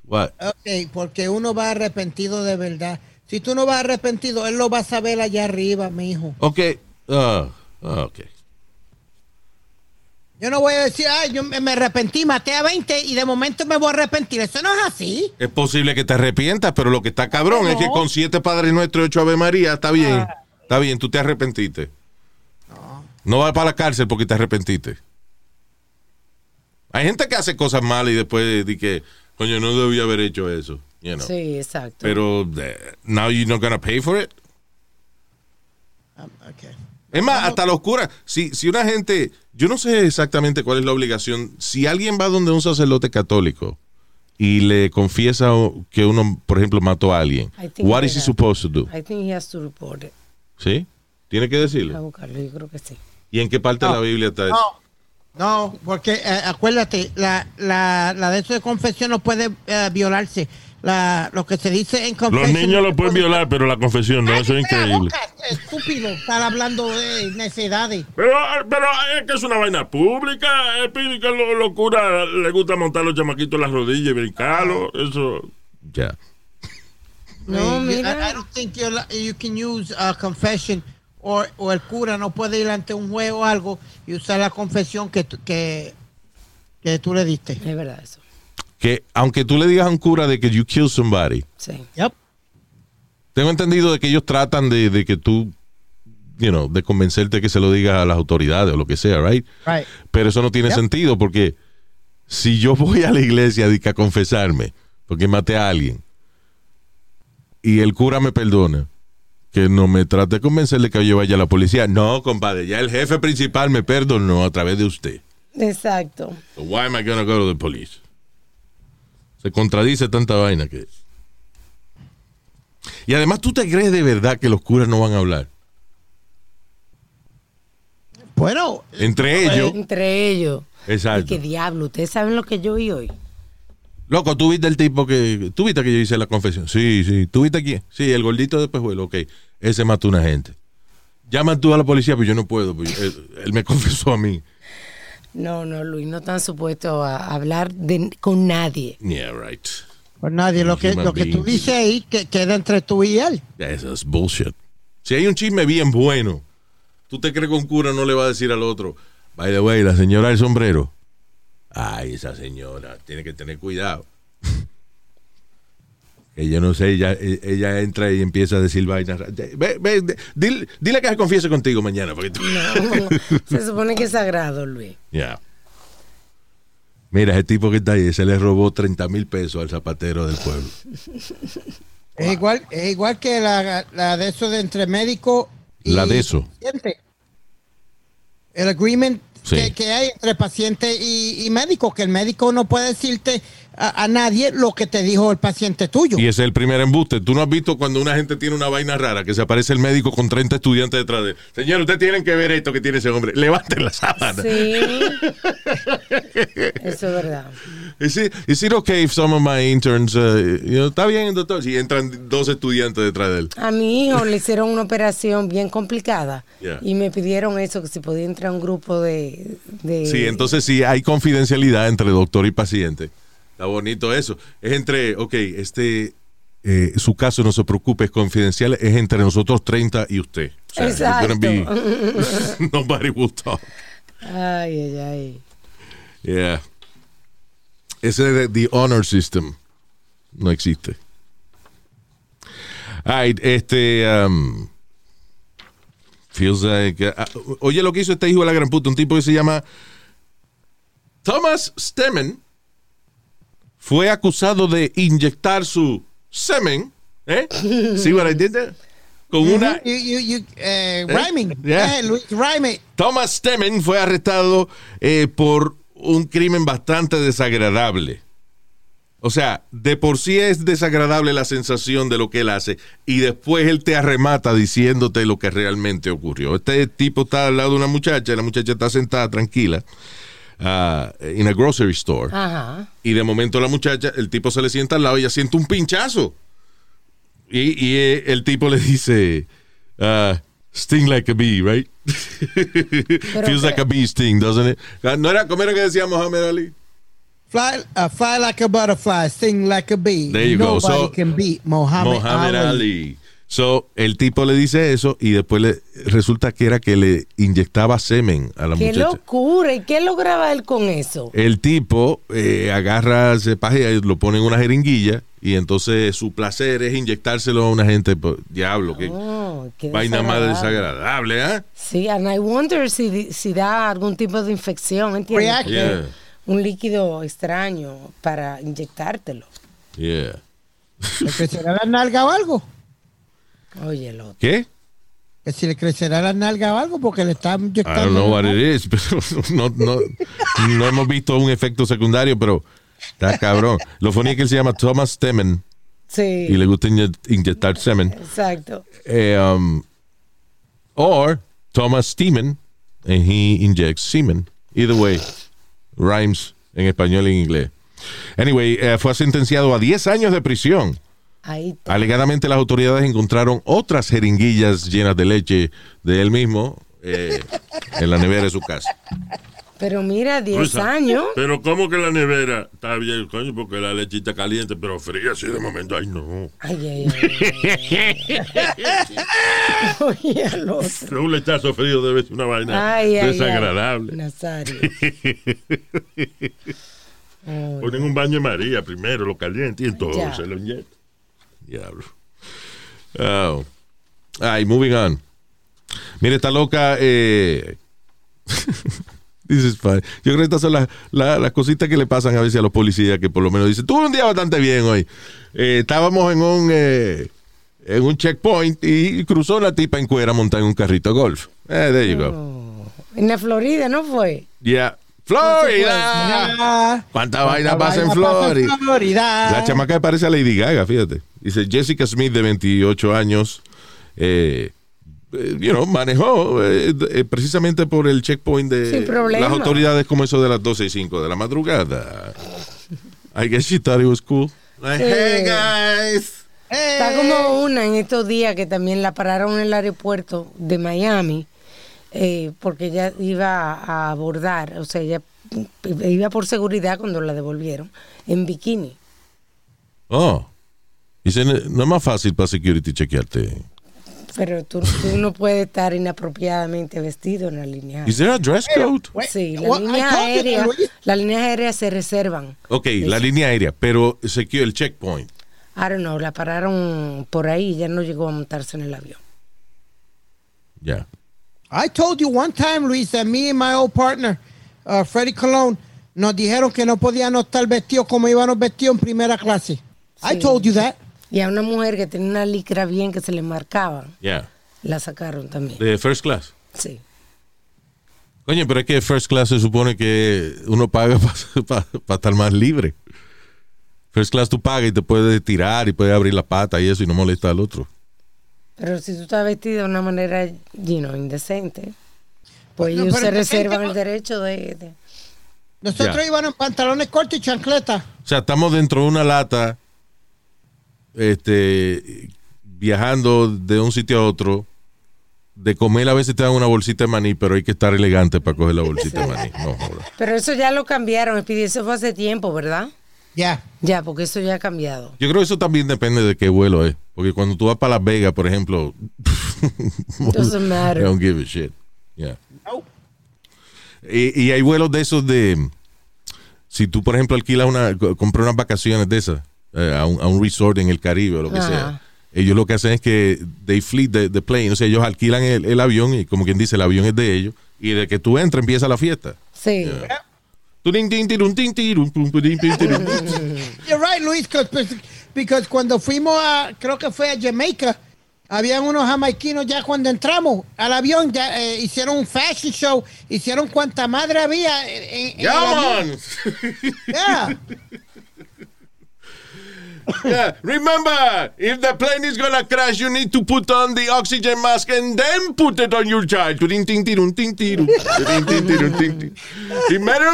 what? Ok, porque uno va arrepentido de verdad. Si tú no vas arrepentido, él lo va a saber allá arriba, mi hijo. Ok, ah, ah, ok. Yo no voy a decir, ay, yo me arrepentí, maté a 20 y de momento me voy a arrepentir. Eso no es así. Es posible que te arrepientas, pero lo que está cabrón es que con siete Padres Nuestros y ocho Ave María, está bien. Está bien, tú te arrepentiste. No vas para la cárcel porque te arrepentiste. Hay gente que hace cosas malas y después dice que, coño, no debía haber hecho eso. you know. Sí, exacto. Pero, eh, now you're not gonna pay for it. Ah, ok. Es más, hasta los curas. Si, si una gente. Yo no sé exactamente cuál es la obligación. Si alguien va donde un sacerdote católico y le confiesa que uno, por ejemplo, mató a alguien, what is he have- supposed to do? I think he has to report it. ¿Sí? Tiene que A decirlo. buscarlo, yo creo que sí. ¿Y en qué parte de la Biblia está eso? No, no, porque eh, acuérdate, la, la, la de eso de confesión no puede eh, violarse. La, lo que se dice en Los confesión. niños lo pueden violar, pero la confesión no, eso es increíble. boca, estúpido, estar hablando de necedades. Pero, pero es que es una vaina pública. Es que los lo curas le gusta montar los chamaquitos en las rodillas y brincarlos. Eso. Ya. No, mira. I, I don't think you can use a confession o, o el cura no puede ir ante un juez o algo y usar la confesión que, tú- que, que tú le diste. Es verdad eso. Que aunque tú le digas a un cura de que you kill somebody, Sí. Yep. tengo entendido de que ellos tratan de, de que tú, you know, de convencerte que se lo digas a las autoridades o lo que sea, right? Right. Pero eso no tiene Yep. sentido porque si yo *laughs* voy a la iglesia a confesarme porque maté a alguien y el cura me perdona, que no me trate de convencerle que yo vaya a la policía. No, compadre, ya el jefe principal me perdonó a través de usted. Exacto. So why am I gonna go to the police? Se contradice tanta vaina que. Y además, ¿tú te crees de verdad que los curas no van a hablar? Bueno, Entre ellos. Entre ellos. Y Exacto. qué diablo, ustedes saben lo que yo vi hoy. Loco, tú viste el tipo que. ¿Tú viste que yo hice la confesión? Sí, sí. ¿Tú viste quién? Sí, el gordito de Pejuelo. Ok. Ese mató a una gente. Llaman tú a la policía, pero yo no puedo. pues, él, él me *laughs* confesó a mí. No, no, Luis, no están supuestos a hablar de, con nadie. Yeah, right. pues nadie, lo que, lo que tú dices ahí que queda entre tú y él. Eso es bullshit. Si hay un chisme bien bueno, ¿tú te crees que un cura no le va a decir al otro, by the way, la señora del sombrero? Ay, esa señora, tiene que tener cuidado. *laughs* Yo no sé, ella, e- ella entra y empieza a decir vainas. Ve, ve, dile, dile que se confiese contigo mañana. Porque tú- No, *laughs* se supone que es sagrado, Luis. Ya. Mira, ese tipo que está ahí, se le robó 30 mil pesos al zapatero del pueblo. *laughs* Es igual, es igual que la, la de eso de entre médico y La de eso. paciente. El agreement Que hay entre paciente y, y médico, que el médico no puede decirte a, a nadie lo que te dijo el paciente tuyo. Y ese es el primer embuste. Tú no has visto cuando una gente tiene una vaina rara, que se aparece el médico con 30 estudiantes detrás de él. Señor, ustedes tienen que ver esto que tiene ese hombre. Levanten la sábana. Sí. *laughs* Eso es verdad. Is it, is it okay if some of my interns, uh, you know, está bien, doctor, si entran dos estudiantes detrás de él? A mi hijo le hicieron una operación bien complicada Yeah. y me pidieron eso, que si podía entrar a un grupo de... de- Sí, entonces sí hay confidencialidad entre doctor y paciente. Está bonito eso. Es entre, ok, este, eh, su caso no se preocupe, es confidencial, es entre nosotros 30 y usted. O sea, Exacto. be- *laughs* nobody will talk. Ay, ay, ay. Yeah. ese de The Honor System no existe. Ay, este. um, feels like. ah, oye, lo que hizo este hijo de la gran puta, un tipo que se llama Thomas Stemmen, fue acusado de inyectar su semen. ¿Eh? *laughs* ¿Sí what I did there? Con una. You, you, you, eh, rhyming. Yeah. Eh, Luis, rhyming. Thomas Stemmen fue arrestado eh, por un crimen bastante desagradable. O sea, de por sí es desagradable la sensación de lo que él hace y después él te arremata diciéndote lo que realmente ocurrió. Este tipo está al lado de una muchacha, la muchacha está sentada tranquila ah, en a grocery store Ajá. y de momento la muchacha, el tipo se le sienta al lado y ella siente un pinchazo. Y, y, eh, el tipo le dice, ah, sting like a bee, right? *laughs* Feels like a bee sting, doesn't it? Ah, ¿No era, ¿Cómo era que decía Muhammad Ali? Fly, uh, fly like a butterfly, sting like a bee. There you go. Nobody So- can beat Muhammad, Muhammad Ali. Ali. So, el tipo le dice eso y después le resulta que era que le inyectaba semen a la Qué muchacha. locura. ¿Y qué lograba él con eso? El tipo eh, agarra ese paje y lo pone en una jeringuilla y entonces su placer es inyectárselo a una gente. pues, diablo, que Oh, qué vaina más desagradable. ¿eh? Sí, and I wonder si, si da algún tipo de infección, ¿entiendes? Yeah. Un líquido extraño para inyectártelo. Yeah. ¿Le crecerá la nalga o algo? Oye, el otro. ¿Qué? Que si le crecerá la nalga o algo porque le está I don't inyectando. know what it is, *laughs* pero no, no, no hemos visto un efecto secundario, pero está cabrón. Lo funny es que él se llama Thomas Stemmen Sí, y le gusta inye- inyectar semen. exacto. Eh, um, or Thomas Steeman and he injects semen. Either way, rhymes en español y en inglés. Anyway, eh, fue sentenciado a 10 años de prisión. Ahí está. Alegadamente las autoridades encontraron otras jeringuillas llenas de leche de él mismo eh, en la nevera de su casa. Pero mira, 10 Luisa, años. Pero ¿cómo que la nevera está bien, coño? Porque la lechita caliente, pero fría así de momento. Ay, no. Ay, ay, ay. ay. *laughs* Oye, el otro. Un lechazo frío debe ser una vaina Ay, ay, desagradable. ay. Nazario. *laughs* Ponen un baño de María primero, lo caliente y entonces Ya. lo inyectan. Diablo. Oh. Ay, moving on. Mire, está loca. Eh... *laughs* This is funny. Yo creo que estas son las, las- las cositas que le pasan a veces a los policías que por lo menos dicen, tuve un día bastante bien hoy. Eh, estábamos en un eh, en un checkpoint y cruzó la tipa en cuera montada en un carrito golf. Eh, there you go. En la Florida, ¿no fue? Yeah. Florida. ¿Cuánta vaina pasa en Florida? Florida. La chamaca parece a Lady Gaga, fíjate. Dice Jessica Smith, de 28 años, eh, eh, you know, manejó eh, eh, precisamente por el checkpoint de las autoridades como eso de las 12 y 5 de la madrugada. I guess she thought it was cool. Like, Sí. hey guys. Está como una en estos días que también la pararon en el aeropuerto de Miami eh, porque ella iba a abordar, o sea, ella iba por seguridad cuando la devolvieron en bikini. Oh. Dice, no es más fácil para security chequearte. Pero tú, tú no puedes estar inapropiadamente vestido en la línea Is aérea. there a dress code? Wait, Sí, you, aéreas, Luis. las líneas aéreas se reservan. Ok, la línea aérea, pero secure el checkpoint. I don't know, la pararon por ahí y ya no llegó a montarse en el avión. Ya. I told you one time, Luis, that me and my old partner, uh, Freddie Colon, nos dijeron que no podíamos estar vestidos como íbamos vestidos en primera clase. I told you that. Y a una mujer que tenía una licra bien que se le marcaba, Ya. la sacaron también. De first class. Sí. Coño, pero es que first class se supone que uno paga *laughs* para estar más libre. First class tú pagas y te puedes tirar y puedes abrir la pata y eso y no molesta al otro. Pero si tú estás vestido de una manera, you know, indecente, pues No, ellos se reservan el derecho de... de- Nosotros Ya. íbamos en pantalones cortos y chancletas. O sea, estamos dentro de una lata, este, viajando de un sitio a otro. De comer a veces te dan una bolsita de maní, pero hay que estar elegante para coger la bolsita de maní. No, joda. Pero eso ya lo cambiaron, Speedy, eso fue hace tiempo, ¿verdad? Ya. Ya, porque eso ya ha cambiado. Yo creo que eso también depende de qué vuelo es. Porque cuando tú vas para Las Vegas, por ejemplo, *laughs* Doesn't matter. I don't give a shit. Yeah. Y, y hay vuelos de esos de si tú, por ejemplo, alquilas una, co- compras unas vacaciones de esas eh, a, un, a un resort en el Caribe o lo que Ajá. sea, ellos lo que hacen es que they fleet the, the plane, o sea, ellos alquilan el, el avión y como quien dice, el avión es de ellos y de que tú entras empieza la fiesta. Sí. You're right, Luis, because, cuando fuimos a, creo que fue a Jamaica, habían unos jamaiquinos ya cuando entramos al avión, ya eh, hicieron un fashion show, hicieron cuanta madre había en, en el *laughs* Yeah, avión. man. Yeah. *laughs* Yeah, Remember, if the plane is gonna crash, you need to put on the oxygen mask and then put it on your child. Remember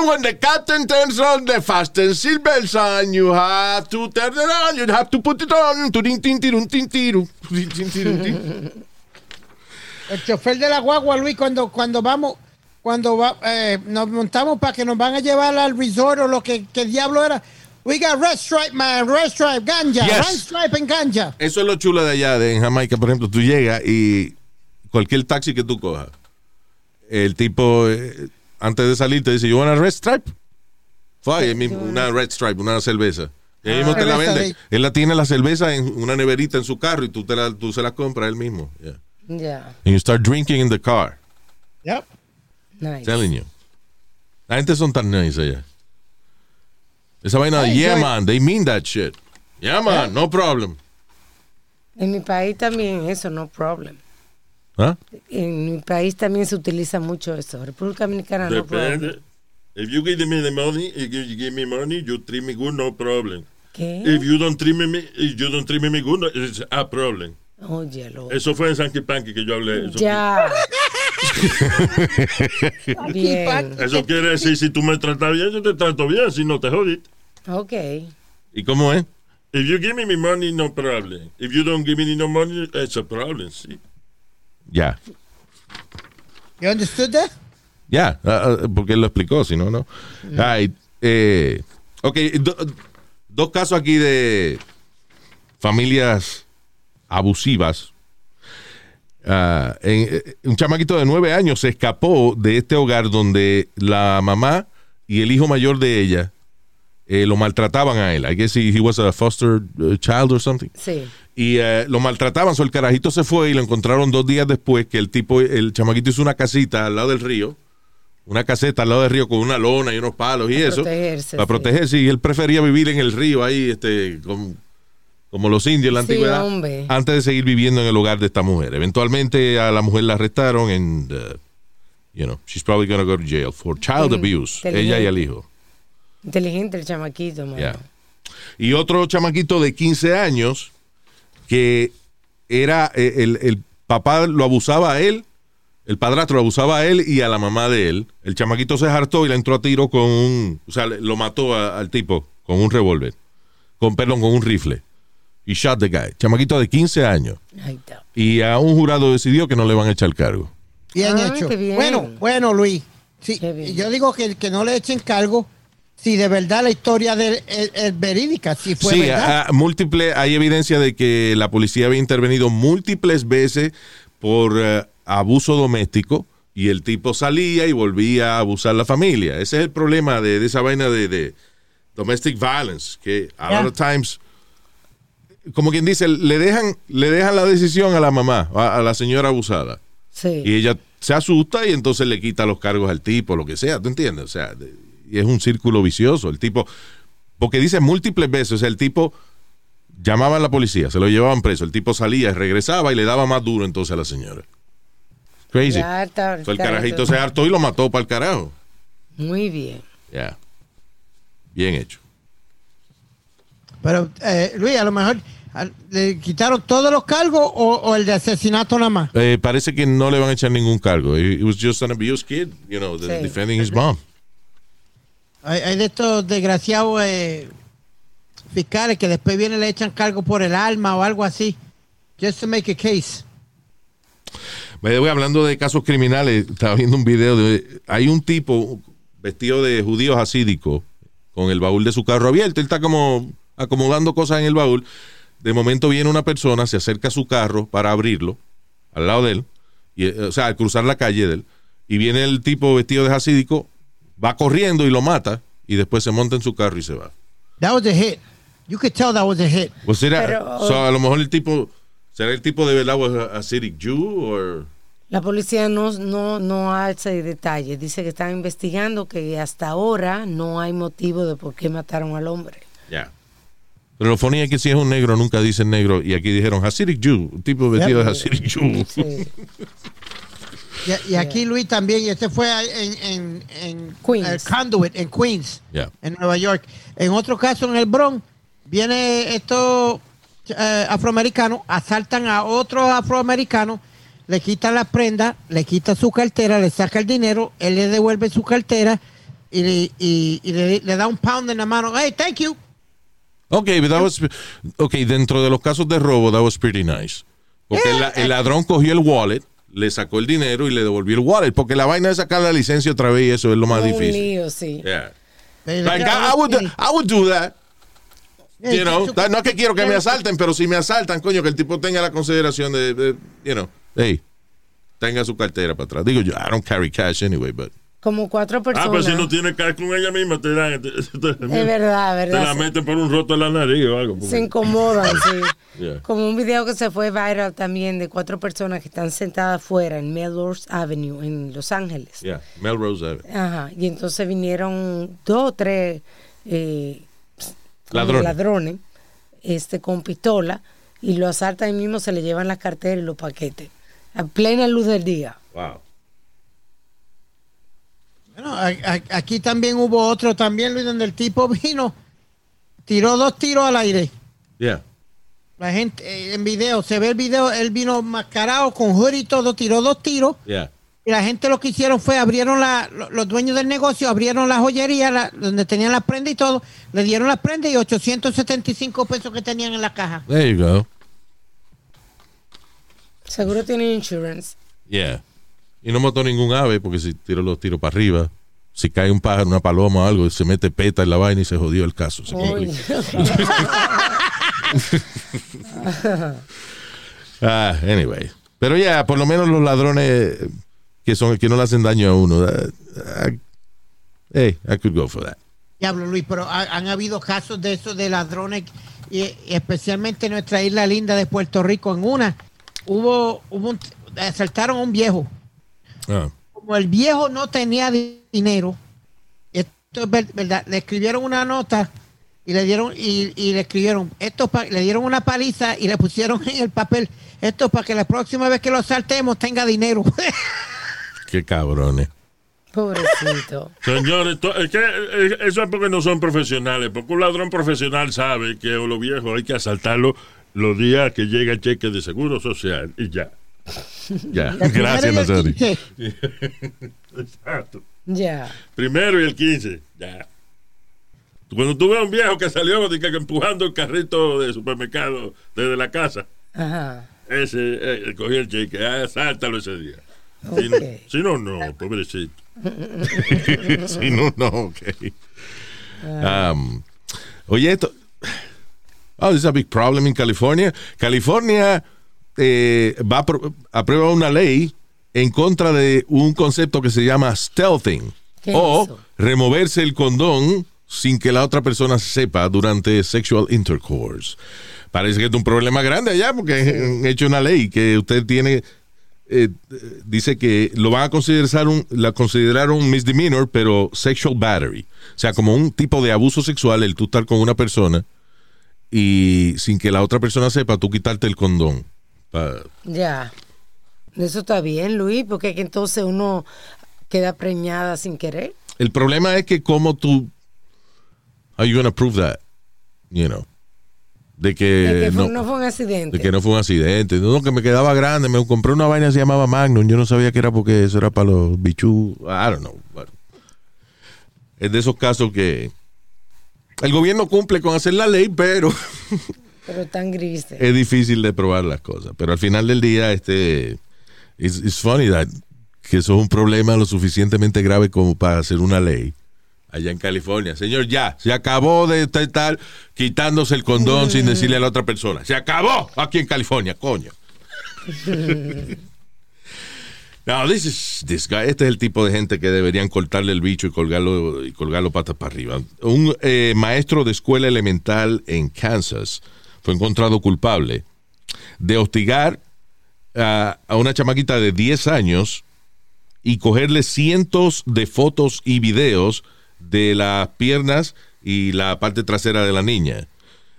when the captain turns on the fasten seatbelt sign, you have to turn it on. You have to put it on. El chofer de la guagua, Luis, cuando, cuando vamos, cuando va, eh, nos montamos para que nos van a llevar al resort o lo que, que diablo era. We got red stripe, man, red stripe, ganja, Yes. red stripe en ganja. Eso es lo chulo de allá, de en Jamaica, por ejemplo. Tú llegas y cualquier taxi que tú cojas, el tipo, eh, antes de salir, te dice, ¿You want a red stripe? Fue ahí mismo, una red stripe, una cerveza. Y ahí mismo te la vende. de- Él la tiene la cerveza en una neverita en su carro y tú, te la, tú se la compras él mismo. Yeah. Ya. And you start drinking in the car. Yep. Nice. Telling you. La gente son tan nice allá. Esa vaina, I yeah, man, they mean that shit. Yeah, man, no problem. En mi país también eso, no problem. ¿Ah? En mi país también se utiliza mucho eso. República Dominicana, no problem. If you give me the money, if you give me money, you treat me good, no problem. ¿Qué? If you don't treat me, if you don't treat me good, it's a problem. Óyelo. Eso fue en Sanky Panky que yo hablé. Eso, Ya. *laughs* *laughs* Bien. eso quiere decir, si tú me tratas bien, yo te trato bien, si no te jodiste. Ok. ¿Y cómo es? If you give me my money, no problem. If you don't give me no money, it's a problem, sí. Ya. You understood that? Ya, ah, ah, porque él lo explicó, si no, no. Ay, eh, ok, do- dos casos aquí de familias abusivas. Ah, en- eh, un chamaquito de nueve años se escapó de este hogar donde la mamá y el hijo mayor de ella eh, lo maltrataban a él. I guess he, he was a foster uh, child or something. Sí. Y eh, lo maltrataban, so el carajito se fue y lo encontraron dos días después que el tipo, el chamaquito hizo una casita al lado del río, una caseta al lado del río con una lona y unos palos y Para eso. protegerse, Para sí. protegerse. Y él prefería vivir en el río ahí, este, con- como los indios en la Sí, antigüedad, hombre. antes de seguir viviendo en el hogar de esta mujer. Eventualmente a la mujer la arrestaron and, uh, you know, she's probably gonna go to jail for child Mm, abuse, ella y el hijo. Inteligente el chamaquito, mano. Y otro chamaquito de 15 años que era eh, el, el papá lo abusaba a él, el padrastro lo abusaba a él y a la mamá de él. El chamaquito se hartó y le entró a tiro con un, o sea, lo mató a- al tipo con un revólver, con perdón, con un rifle. Y shot the guy. Chamaquito de 15 años. Ahí está. Y a un jurado decidió que no le van a echar cargo. Bien Ah, hecho. bien. Bueno, bueno, Luis. Sí, yo digo que, que no le echen cargo si de verdad la historia de, es, es verídica, si fue sí, verdad. a- a- múltiple, hay evidencia de que la policía había intervenido múltiples veces por eh, abuso doméstico y el tipo salía y volvía a abusar a la familia. Ese es el problema de, de esa vaina de, de domestic violence, que a Yeah. lot of times, como quien dice, le dejan, le dejan la decisión a la mamá, a, a la señora abusada. Sí. Y ella se asusta y entonces le quita los cargos al tipo, lo que sea, ¿tú entiendes? O sea, de- y es un círculo vicioso. El tipo, porque dice múltiples veces, o sea, el tipo llamaba a la policía, se lo llevaban preso, el tipo salía, regresaba y le daba más duro entonces a la señora. Crazy. Ya está- So, el está- carajito se hartó y lo mató para el carajo. Muy bien. Ya. Bien hecho. Pero, eh, Luis, a lo mejor le quitaron todos los cargos o, o el de asesinato nada más. Eh, parece que no le van a echar ningún cargo. He, was just an abused kid, you know, Sí. defending his mom. Hay, hay de estos desgraciados eh, fiscales que después vienen y le echan cargo por el alma o algo así. Just to make a case. Me voy hablando de casos criminales. Estaba viendo un video de. Hay un tipo vestido de judío hasídico con el baúl de su carro abierto. Él está como acomodando cosas en el baúl. De momento viene una persona, se acerca a su carro para abrirlo al lado de él. Y, eh, o sea, al cruzar la calle de él. Y viene el tipo vestido de hasídico, va corriendo y lo mata. y después se monta en su carro y se va. That was a hit. You could tell that was a hit. O será, Pero- so, a lo mejor el tipo, ¿será el tipo de verdad was a acidic Jew o La policía no, no, no hace detalles. Dice que están investigando que hasta ahora no hay motivo de por qué mataron al hombre. Ya. Pero lo funny es que si es un negro, nunca dicen negro. Y aquí dijeron Hasidic Jew, un tipo vestido de. Hasidic Jew. Sí. *laughs* Y, y aquí Luis también, y este fue en, en, en Queens. eh, Conduit, en Queens, en Nueva York. En otro caso, en el Bronx, viene estos eh, afroamericanos, asaltan a otros afroamericanos, le quitan la prenda, le quita su cartera, le saca el dinero, él le devuelve su cartera y, le- y- y le, le da un pound en la mano. Hey, thank you. Ok, but that was, ok, dentro de los casos de robo, that was pretty nice. Porque el, el ladrón cogió el wallet, le sacó el dinero y le devolvió el wallet. Porque la vaina de sacar la licencia otra vez y eso es lo más Un difícil. lío, sí. Yeah. Like, I, I would, I would do that. You know, no es que quiero que me asalten, pero si me asaltan, coño, que el tipo tenga la consideración de, de, you know, hey, tenga su cartera para atrás. Digo yo, I don't carry cash anyway, but Como cuatro Ah, personas. pues si no tiene cash con ella misma, te dan. *laughs* Es verdad, Te la verdad. meten por un roto en la nariz o algo. Se incomodan, sí. *laughs* Yeah. Como un video que se fue viral también de cuatro personas que están sentadas afuera en Melrose Avenue en Los Ángeles. yeah, Melrose Avenue. Ajá. Y entonces vinieron dos o tres eh, Ladrones. ladrones este, con pistola y lo asaltan y mismo se le llevan las carteras y los paquetes. A plena luz del día. Wow. Bueno, a- a- aquí también hubo otro también, Luis, donde el tipo *laughs* vino, tiró dos tiros al aire. Yeah. La gente, eh, en video, se ve el video, él vino mascarado con hoodie y todo, tiró dos tiros. Yeah. Y la gente lo que hicieron fue, abrieron la, lo- los dueños del negocio, abrieron la joyería, la- donde tenían las prendas y todo, le dieron las prendas y 875 pesos que tenían en la caja. There you go. Seguro tienen insurance. Yeah. Y no mató ningún ave porque si tiro los tiros para arriba, si cae un pájaro, una paloma o algo, se mete peta en la vaina y se jodió el caso. Se. *laughs* Ah, anyway. Pero ya, por lo menos los ladrones que son que no le hacen daño a uno. uh, I- hey, I could go for that. Diablo, Luis, pero ha- han habido casos de esos de ladrones, y, y especialmente en nuestra isla linda de Puerto Rico. En una, hubo, hubo un, asaltaron a un viejo. Ah, Como el viejo no tenía di- dinero, esto es ver- verdad, le escribieron una nota y le dieron y, y le escribieron esto pa- le dieron una paliza y le pusieron en el papel esto para que la próxima vez que lo asaltemos tenga dinero. *laughs* qué cabrones. Pobrecito. *laughs* Señores, to- es que eso es porque no son profesionales. Porque un ladrón profesional sabe que a los viejos hay que asaltarlo los días que llega el cheque de seguro social y ya. Ya, gracias. 15. *laughs* Exacto. Ya. Primero y el 15. Ya. Cuando tú ves a un viejo que salió que, empujando el carrito de supermercado desde la casa, Ajá. ese eh, cogió el cheque, ah, sáltalo ese día. Si, Ok. si no, no, pobrecito. *laughs* *laughs* si no, no, ok. Um, oye, esto. Oh, this is a big problem in California. California eh, va a aprueba una ley en contra de un concepto que se llama stealthing ¿Qué es o removerse el condón sin que la otra persona sepa durante sexual intercourse. Parece que es un problema grande allá porque han hecho una ley que usted tiene eh, dice que lo van a considerar un, la considerar un misdemeanor, pero sexual battery. O sea, como un tipo de abuso sexual, el tú estar con una persona y sin que la otra persona sepa, tú quitarte el condón. Pa- Ya. Eso está bien, Luis, porque es que entonces uno queda preñada sin querer. El problema es que como tú, how you gonna prove that, you know, de que, De que fue- no, no fue un accidente. de que no fue un accidente, no, que me quedaba grande, me compré una vaina que se llamaba Magnum, yo no sabía que era porque eso era para los bichú, I don't know. but es de esos casos que el gobierno cumple con hacer la ley, pero *laughs* Pero tan gris. es difícil de probar las cosas. Pero al final del día, este, it's, it's funny that, que eso es un problema lo suficientemente grave como para hacer una ley allá en California. Señor, ya, se acabó de estar quitándose el condón sin decirle a la otra persona. Se acabó aquí en California, coño. *laughs* No, this is, this guy. Este es el tipo de gente que deberían cortarle el bicho y colgarlo, y colgarlo patas para arriba. Un eh, maestro de escuela elemental en Kansas fue encontrado culpable de hostigar a, a una chamaquita de 10 años y cogerle cientos de fotos y videos de las piernas y la parte trasera de la niña.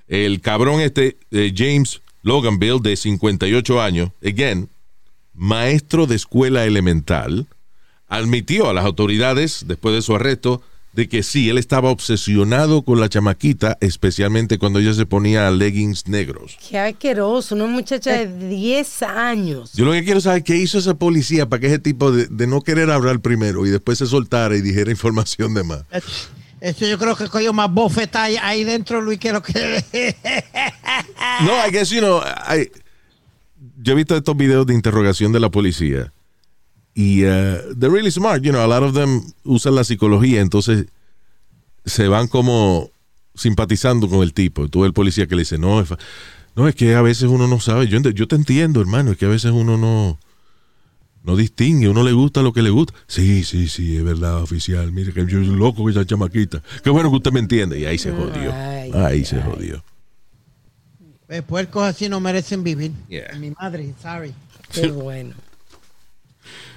El cabrón este, eh, James Loganville, de 58 años, again, maestro de escuela elemental, admitió a las autoridades, después de su arresto, de que sí, él estaba obsesionado con la chamaquita, especialmente cuando ella se ponía leggings negros. Qué asqueroso, una muchacha de 10 años. Yo lo que quiero saber qué hizo esa policía para que ese tipo de, de no querer hablar primero y después se soltara y dijera información de más. Eso yo creo que cogió más bofeta ahí, ahí dentro, Luis, que lo que... *laughs* No, I guess, you know, I- yo he visto estos videos de interrogación de la policía y uh, they're really smart, you know, a lot of them usan la psicología, entonces se van como simpatizando con el tipo. Tú el policía que le dice, no, es, fa- no, es que a veces uno no sabe, yo, yo te entiendo, hermano, es que a veces uno no, no distingue, uno le gusta lo que le gusta. Sí, sí, sí, es verdad, oficial, mire que yo soy loco con esa chamaquita. Qué bueno que usted me entiende. Y ahí se jodió. Ay, Ahí se jodió. Eh, puercos así no merecen vivir. Yeah. Mi madre, sorry. Qué bueno.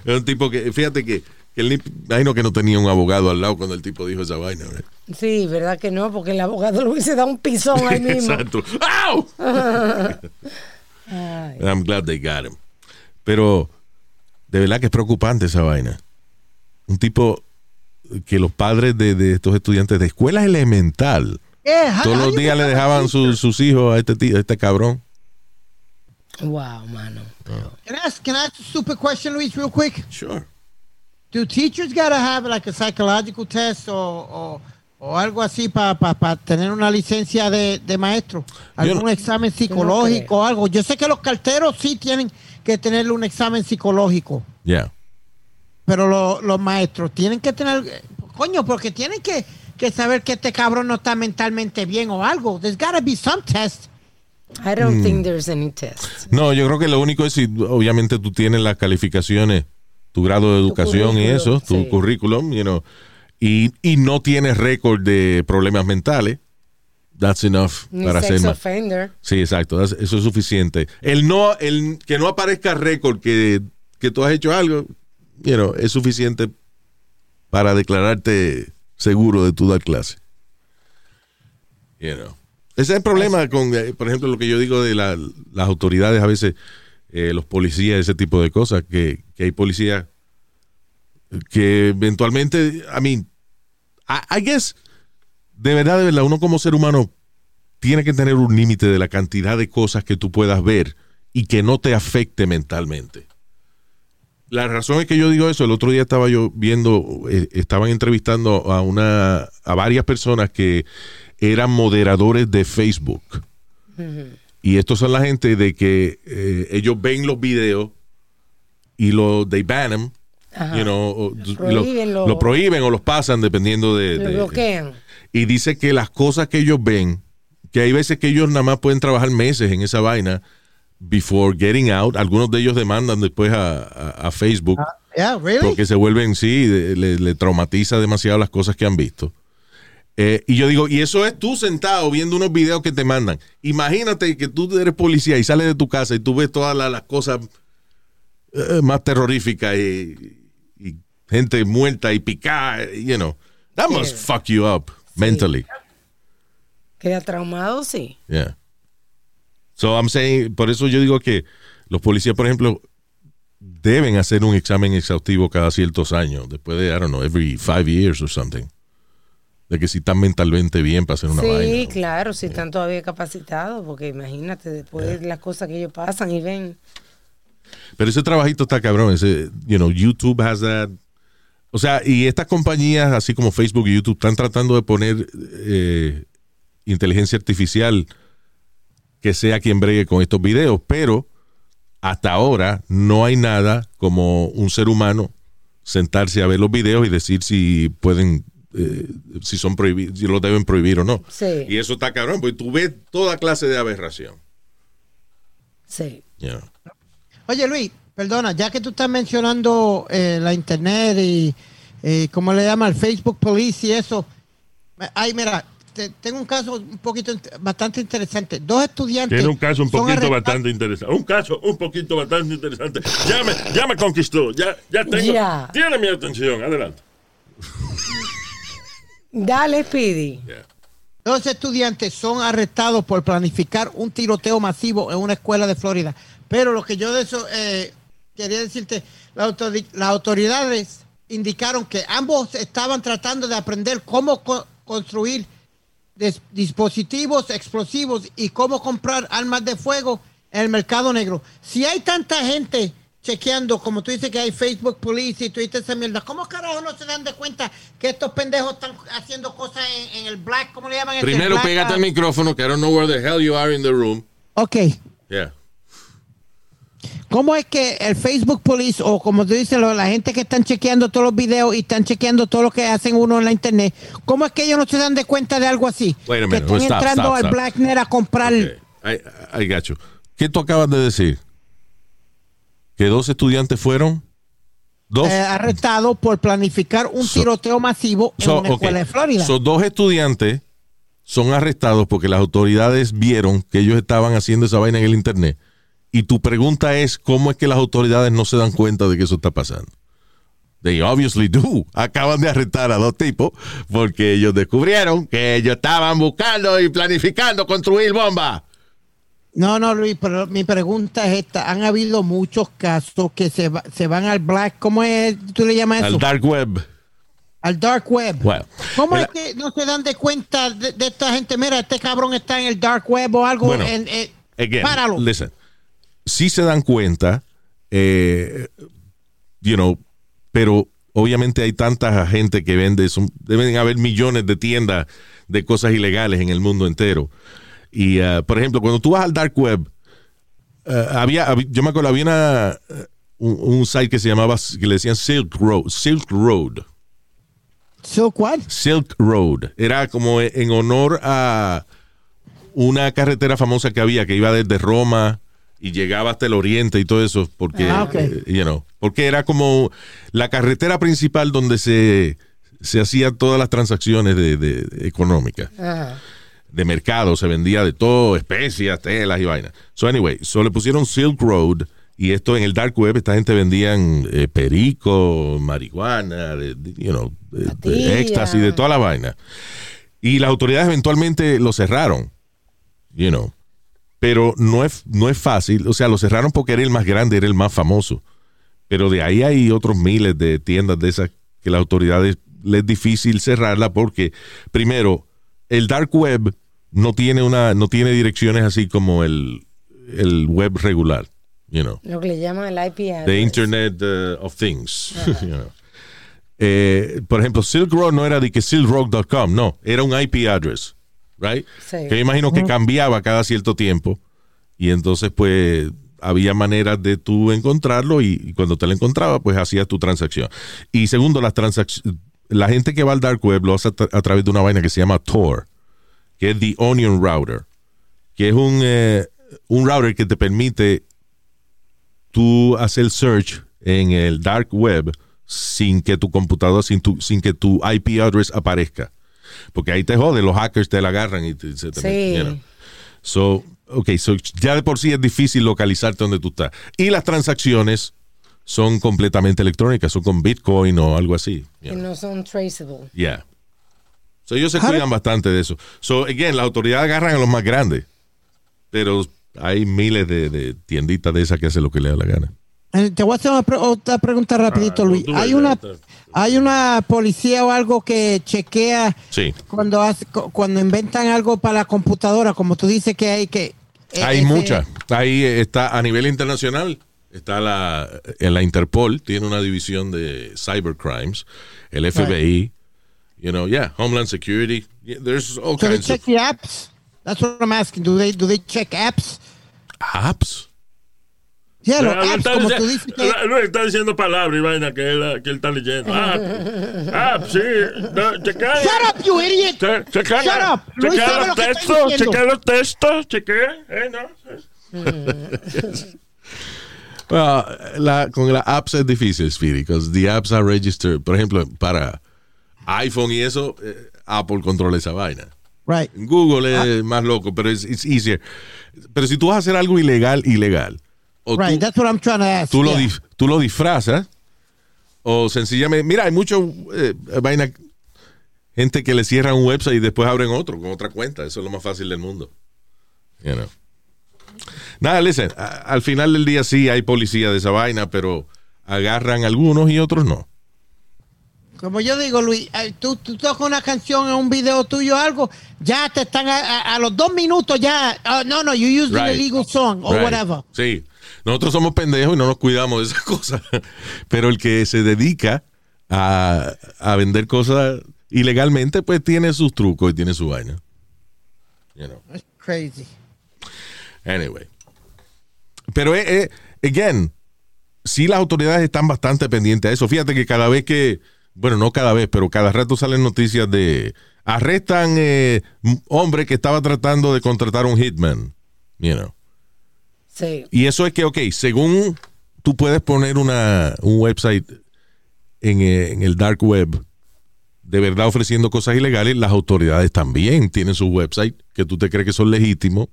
Es un tipo que, fíjate que, que él imagino que no tenía un abogado al lado cuando el tipo dijo esa vaina. ¿verdad? Sí, ¿verdad que no? Porque el abogado le hubiese dado un pisón ahí *laughs* mismo. Exacto. ¡Au! *laughs* Ay. I'm glad they got him. Pero de verdad que es preocupante esa vaina. Un tipo que los padres de, de estos estudiantes de escuela elemental Yeah, how- todos los días le dejaban sus- sus hijos a este, tío- a este cabrón. Wow, mano. Can I, ask, can I ask a stupid question, Luis, real quick? Sure. Do teachers gotta have like a psychological test o, o, o algo así para tener una licencia de, de maestro? ¿Algún no- examen psicológico o algo? Yo sé que los carteros sí tienen que tener un examen psicológico, Yeah. pero lo- los maestros tienen que tener... Coño, porque tienen que, que saber que este cabrón no está mentalmente bien o algo. There's gotta be some test. I don't Mm. think there's any test. No, yo creo que lo único es si obviamente tú tienes las calificaciones, tu grado de educación y eso, tu sí. currículum, you know, y, y no tienes récord de problemas mentales. That's enough Ni para sex ser ma- offender. Sí, exacto, that's- eso es suficiente. El no, el que no aparezca récord que, que tú has hecho algo, you know, es suficiente para declararte seguro de tu dar clase. You know. Ese es el problema con, eh, por ejemplo, lo que yo digo de la- las autoridades, a veces, eh, los policías, ese tipo de cosas, que, que hay policías que eventualmente, I mean, I, I guess, de verdad, de verdad, uno como ser humano tiene que tener un límite de la cantidad de cosas que tú puedas ver y que no te afecte mentalmente. La razón es que yo digo eso, el otro día estaba yo viendo, eh, estaban entrevistando a una a varias personas que eran moderadores de Facebook. Y estos son la gente de que eh, ellos ven los videos y lo they ban them, Ajá. you know, o- prohíben, lo, lo- lo prohíben o los pasan dependiendo de, Lo de- bloquean. y dice que las cosas que ellos ven, que hay veces que ellos nada más pueden trabajar meses en esa vaina before getting out. Algunos de ellos demandan después a, a- a Facebook Yeah, really? porque se vuelven, sí, le, le traumatiza demasiado las cosas que han visto. Eh, y yo digo, y eso es tú sentado viendo unos videos que te mandan. Imagínate que tú eres policía y sales de tu casa y tú ves todas las, las cosas eh, más terroríficas y, y gente muerta y picada, you know. That must fuck you up mentally. Queda traumado, sí. Yeah. So I'm saying, por eso yo digo que los policías, por ejemplo, deben hacer un examen exhaustivo cada ciertos años, después de, I don't know, every five years or something. De que si están mentalmente bien para hacer una sí, vaina. claro, si están todavía capacitados, porque imagínate, después de las cosas que ellos pasan y ven. Pero ese trabajito está cabrón. Ese, you know, YouTube has that. O sea, y estas compañías, así como Facebook y YouTube, están tratando de poner eh, inteligencia artificial que sea quien bregue con estos videos, pero hasta ahora no hay nada como un ser humano sentarse a ver los videos y decir si pueden, eh, si son prohibidos, si los deben prohibir o no. Sí. Y eso está cabrón, porque tú ves toda clase de aberración. Sí. know. Oye, Luis, perdona, ya que tú estás mencionando eh, la internet y, eh, ¿cómo le llama? El Facebook Police y eso. Ay, mira, te- tengo un caso un poquito bastante interesante. Dos estudiantes. Tiene un caso un poquito bastante interesante. Un caso un poquito bastante interesante. Ya me, ya me conquistó. Ya, ya tengo. Tiene mi atención. Adelante. Dale, Speedy. Dos estudiantes son arrestados por planificar un tiroteo masivo en una escuela de Florida. Pero lo que yo de eso eh, quería decirte, las autoridades indicaron que ambos estaban tratando de aprender cómo co- construir dispositivos explosivos y cómo comprar armas de fuego en el mercado negro. Si hay tanta gente chequeando, como tú dices que hay Facebook Police y Twitter esa mierda, ¿cómo carajo no se dan de cuenta que estos pendejos están haciendo cosas en, en el black, ¿cómo le llaman? Primero Black, pégate al micrófono, que I don't know where the hell you are in the room. Ok. Yeah. ¿Cómo es que el Facebook Police o como tú dices, la gente que están chequeando todos los videos y están chequeando todo lo que hacen uno en la internet, cómo es que ellos no se dan de cuenta de algo así? Wait a que minute, están stop, entrando stop, al stop. Blacknet a comprar... I, I got you. ¿Qué tú acabas de decir? ¿Que dos estudiantes fueron? ¿Dos? eh, arrestados por planificar un So- tiroteo masivo en So, una escuela de Florida. So, dos estudiantes son arrestados porque las autoridades vieron que ellos estaban haciendo esa vaina en el internet. Y tu pregunta es, ¿cómo es que las autoridades no se dan cuenta de que eso está pasando? They obviously do. Acaban de arrestar a dos tipos porque ellos descubrieron que ellos estaban buscando y planificando construir bombas. No, no, Luis, pero mi pregunta es esta. Han habido muchos casos que se, va- se van al black, ¿cómo es? ¿Tú le llamas eso? Al dark web. Al dark web. Well, ¿Cómo el- es que no se dan de cuenta de, de esta gente? Mira, este cabrón está en el dark web o algo. Bueno, en- Again, páralo. listen. Sí se dan cuenta, eh, you know, pero obviamente hay tanta gente que vende, son- deben haber millones de tiendas de cosas ilegales en el mundo entero. Y, uh, por ejemplo, cuando tú vas al dark web, uh, había, hab- yo me acuerdo, había una, uh, un, un site que se llamaba, que le decían Silk Road, Silk Road. ¿Silk what? Silk Road. Era como en honor a una carretera famosa que había que iba desde Roma y llegaba hasta el oriente y todo eso, porque, Ah, ok. eh, you know, porque era como la carretera principal donde se, se hacían todas las transacciones de, de- económicas Ajá. De mercado, se vendía de todo, especias, telas y vainas. So anyway, so le pusieron Silk Road y esto en el dark web esta gente vendían eh, perico, marihuana, de- de- you know, de- éxtasis, de toda la vaina. Y las autoridades eventualmente lo cerraron, you know. Pero no es, no es fácil, o sea, lo cerraron porque era el más grande, era el más famoso. Pero de ahí hay otros miles de tiendas de esas que las autoridades les es difícil cerrarla porque, primero, el dark web no tiene una, no tiene direcciones así como el, el web regular, you know, Lo que le llaman el IP address. the Internet uh, of Things. *laughs* you know. Eh, por ejemplo, Silk Road no era de que silkroad.com, no, era un IP address, right? Sí. Que yo imagino que cambiaba cada cierto tiempo y entonces pues había maneras de tú encontrarlo y, y cuando te lo encontraba pues hacías tu transacción. Y segundo, las transacciones, la gente que va al dark web lo hace a, tra- a través de una vaina que se llama Tor, que es The Onion Router, que es un, eh, un router que te permite tú hacer search en el dark web sin que tu computadora, sin, tu, sin que tu IP address aparezca. Porque ahí te jode, los hackers te la agarran y te, se te Sí. meten, you know. So, okay, so ya de por sí es difícil localizarte donde tú estás. Y las transacciones son completamente electrónicas, son con Bitcoin o algo así. you know. no son traceable. Yeah. So ellos se How cuidan bastante de eso. So, again, las autoridades agarran a los más grandes. Pero hay miles de, de tienditas de esas que hacen lo que le da la gana. Eh, Te voy a hacer una pre- otra pregunta rapidito, Ah, Luis. tú Hay una, hay una policía o algo que chequea Sí. cuando hace, cu- cuando inventan algo para la computadora, como tú dices que hay que eh, Hay ese- muchas. Ahí está a nivel internacional. Está la, en la Interpol, tiene una división de cybercrimes, el FBI, you know, yeah, Homeland Security. yeah, there's all So they kinds check of the apps. That's what I'm asking. Do they do they check apps? apps. Yeah, Ah, él apps, está como dice- tú dices que- la- Luis está diciendo palabras y vaina que él, que él está leyendo. Ah, ah, sí. No, chequea. Shut up, you idiot. Che- chequea, Shut up. Luis chequea sabe los lo textos, chequea los textos, chequea. Eh, no. *laughs* Well, la- con la apps es difícil, Speedy, because the apps are registered. Por ejemplo, para iPhone y eso, eh, Apple controla esa vaina. Right. Google es más loco, pero es it's easier. Pero si tú vas a hacer algo ilegal, ilegal, o Right. tú, That's what I'm trying to ask. tú lo, Yeah. tú lo disfrazas, o sencillamente, mira, hay mucho eh, vaina, gente que le cierran un website y después abren otro con otra cuenta. Eso es lo más fácil del mundo. You know. Nada, listen, a- al final del día sí hay policía de esa vaina, pero agarran algunos y otros no. Como yo digo, Luis, eh, tú, tú tocas una canción en un video tuyo o algo, ya te están a, a- a los dos minutos ya. ah, no, no, you used an Right. illegal song or Right. whatever. Sí. Nosotros somos pendejos y no nos cuidamos de esas *laughs* cosas. Pero el que se dedica a, a vender cosas ilegalmente, pues tiene sus trucos y tiene su vaina. You know. That's crazy. Anyway. Pero, eh, eh, again, sí las autoridades están bastante pendientes a eso. Fíjate que cada vez que, bueno, no cada vez, pero cada rato salen noticias de arrestan eh, hombre que estaba tratando de contratar un hitman. You know. Sí. Y eso es que, ok, según tú puedes poner una, un website en, eh, en el dark web, de verdad ofreciendo cosas ilegales, las autoridades también tienen sus websites que tú te crees que son legítimos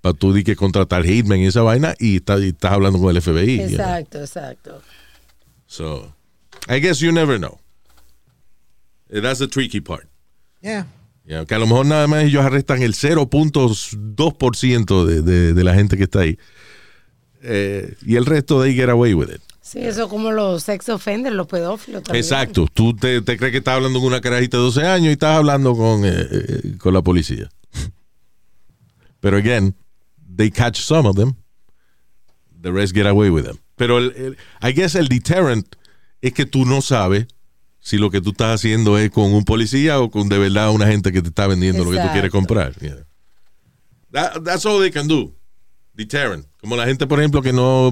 para tú di que contratar hitman y esa vaina y, está- y estás hablando con el FBI. you know. Exacto, exacto. So, I guess you never know. Eh, That's the tricky part. Yeah. Yeah, que a lo mejor nada más ellos arrestan el 0.2% de, de, de la gente que está ahí. Eh, y el resto they get away with it. Sí, eso como los sex offenders, los pedófilos también. Exacto. Tú te, te crees que estás hablando con una carajita de 12 años y estás hablando con, eh, eh, con la policía. Pero again, they catch some of them. The rest get away with them. Pero el, el- I guess el deterrent es que tú no sabes si lo que tú estás haciendo es con un policía o con de verdad una gente que te está vendiendo lo que tú quieres comprar. Yeah. That- that's all they can do. Deterrent. Como la gente, por ejemplo, que no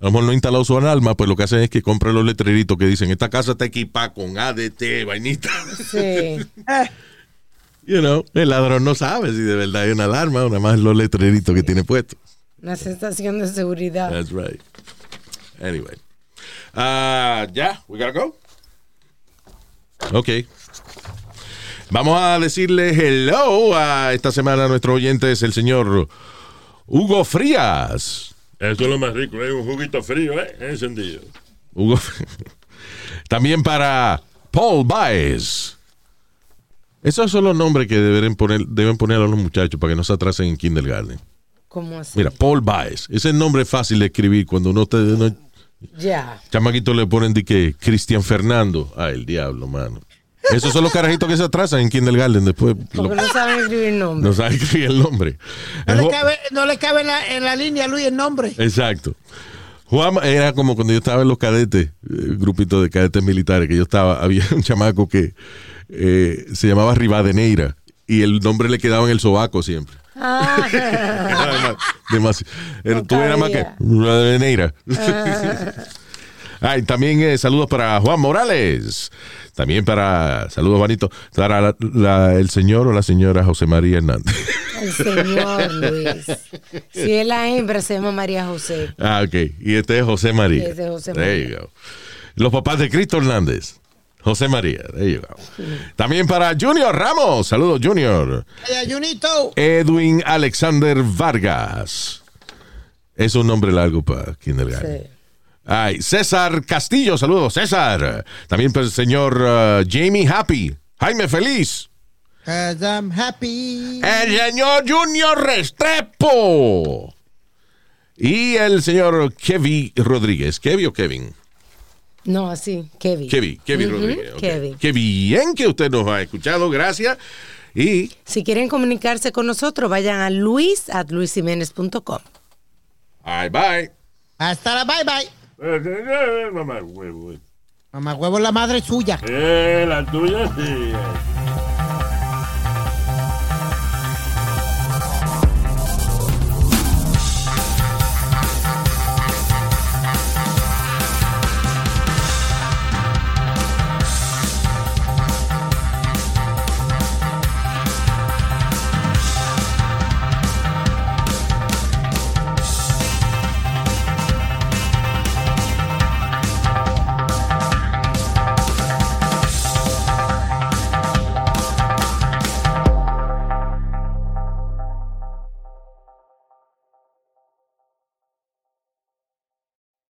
a lo mejor no ha instalado su alarma, pues lo que hacen es que compran los letreritos que dicen, esta casa está equipada con ADT, vainita. Sí. *laughs* You know, el ladrón no sabe si de verdad hay una alarma o nada más los letreritos que tiene puesto. Una sensación de seguridad. That's right. Anyway. Ah, ya, we gotta go. Ok. Vamos a decirle hello a esta semana a nuestro oyente es el señor Hugo Frías. Eso es lo más rico, es un juguito frío, ¿eh? Encendido. Hugo. También para Paul Baez. Esos son los nombres que deben poner, deben poner a los muchachos para que no se atrasen en kindergarten. ¿Cómo así? Mira, Paul Baez. Ese nombre es fácil de escribir cuando uno, te, uno Ya. chamaquito le ponen de que Cristian Fernando. Ay, el diablo, mano. Esos son los carajitos que se atrasan en kindergarten después. lo- Porque no saben escribir nombre. no saben escribir el nombre. No le cabe, no le cabe en, la, en la línea, Luis, el nombre. Exacto. Juan era como cuando yo estaba en los cadetes, eh, grupito de cadetes militares, que yo estaba, *laughs* había un chamaco que eh, se llamaba Rivadeneira y el nombre le quedaba en el sobaco siempre. Ah. *laughs* Demasi- era- No tú eras más que cabía. Rivadeneira. Ay, también eh, saludos para Juan Morales. También para, saludos Juanito, para la- la- el señor o la señora José María Hernández. El señor Luis. Si es la hembra, se llama María José. Ah, ok. Y este es José María. Ese es José There María. you go. Los papás de Cristo Hernández. José María. There you go. También para Junior Ramos. Saludos, Junior. Ay, Junito. Edwin Alexander Vargas. Es un nombre largo para kindergarten. Sí. Ay, César Castillo. Saludos, César. También para el señor uh, Jamie Happy. Jaime Feliz. 'Cause I'm happy. El señor Junior Restrepo. Y el señor Kevin Rodríguez. ¿Kevin o Kevin? No, así, Kevin. Kevin, Kevin Rodríguez. Kevin. Qué bien que usted nos ha escuchado, gracias. Y Si quieren comunicarse con nosotros, vayan a luis at luisiménez.com. bye bye. Hasta la bye bye. Eh, eh, eh, Mamá, huevo. eh. Mamá huevo es la madre suya. Eh, la tuya sí.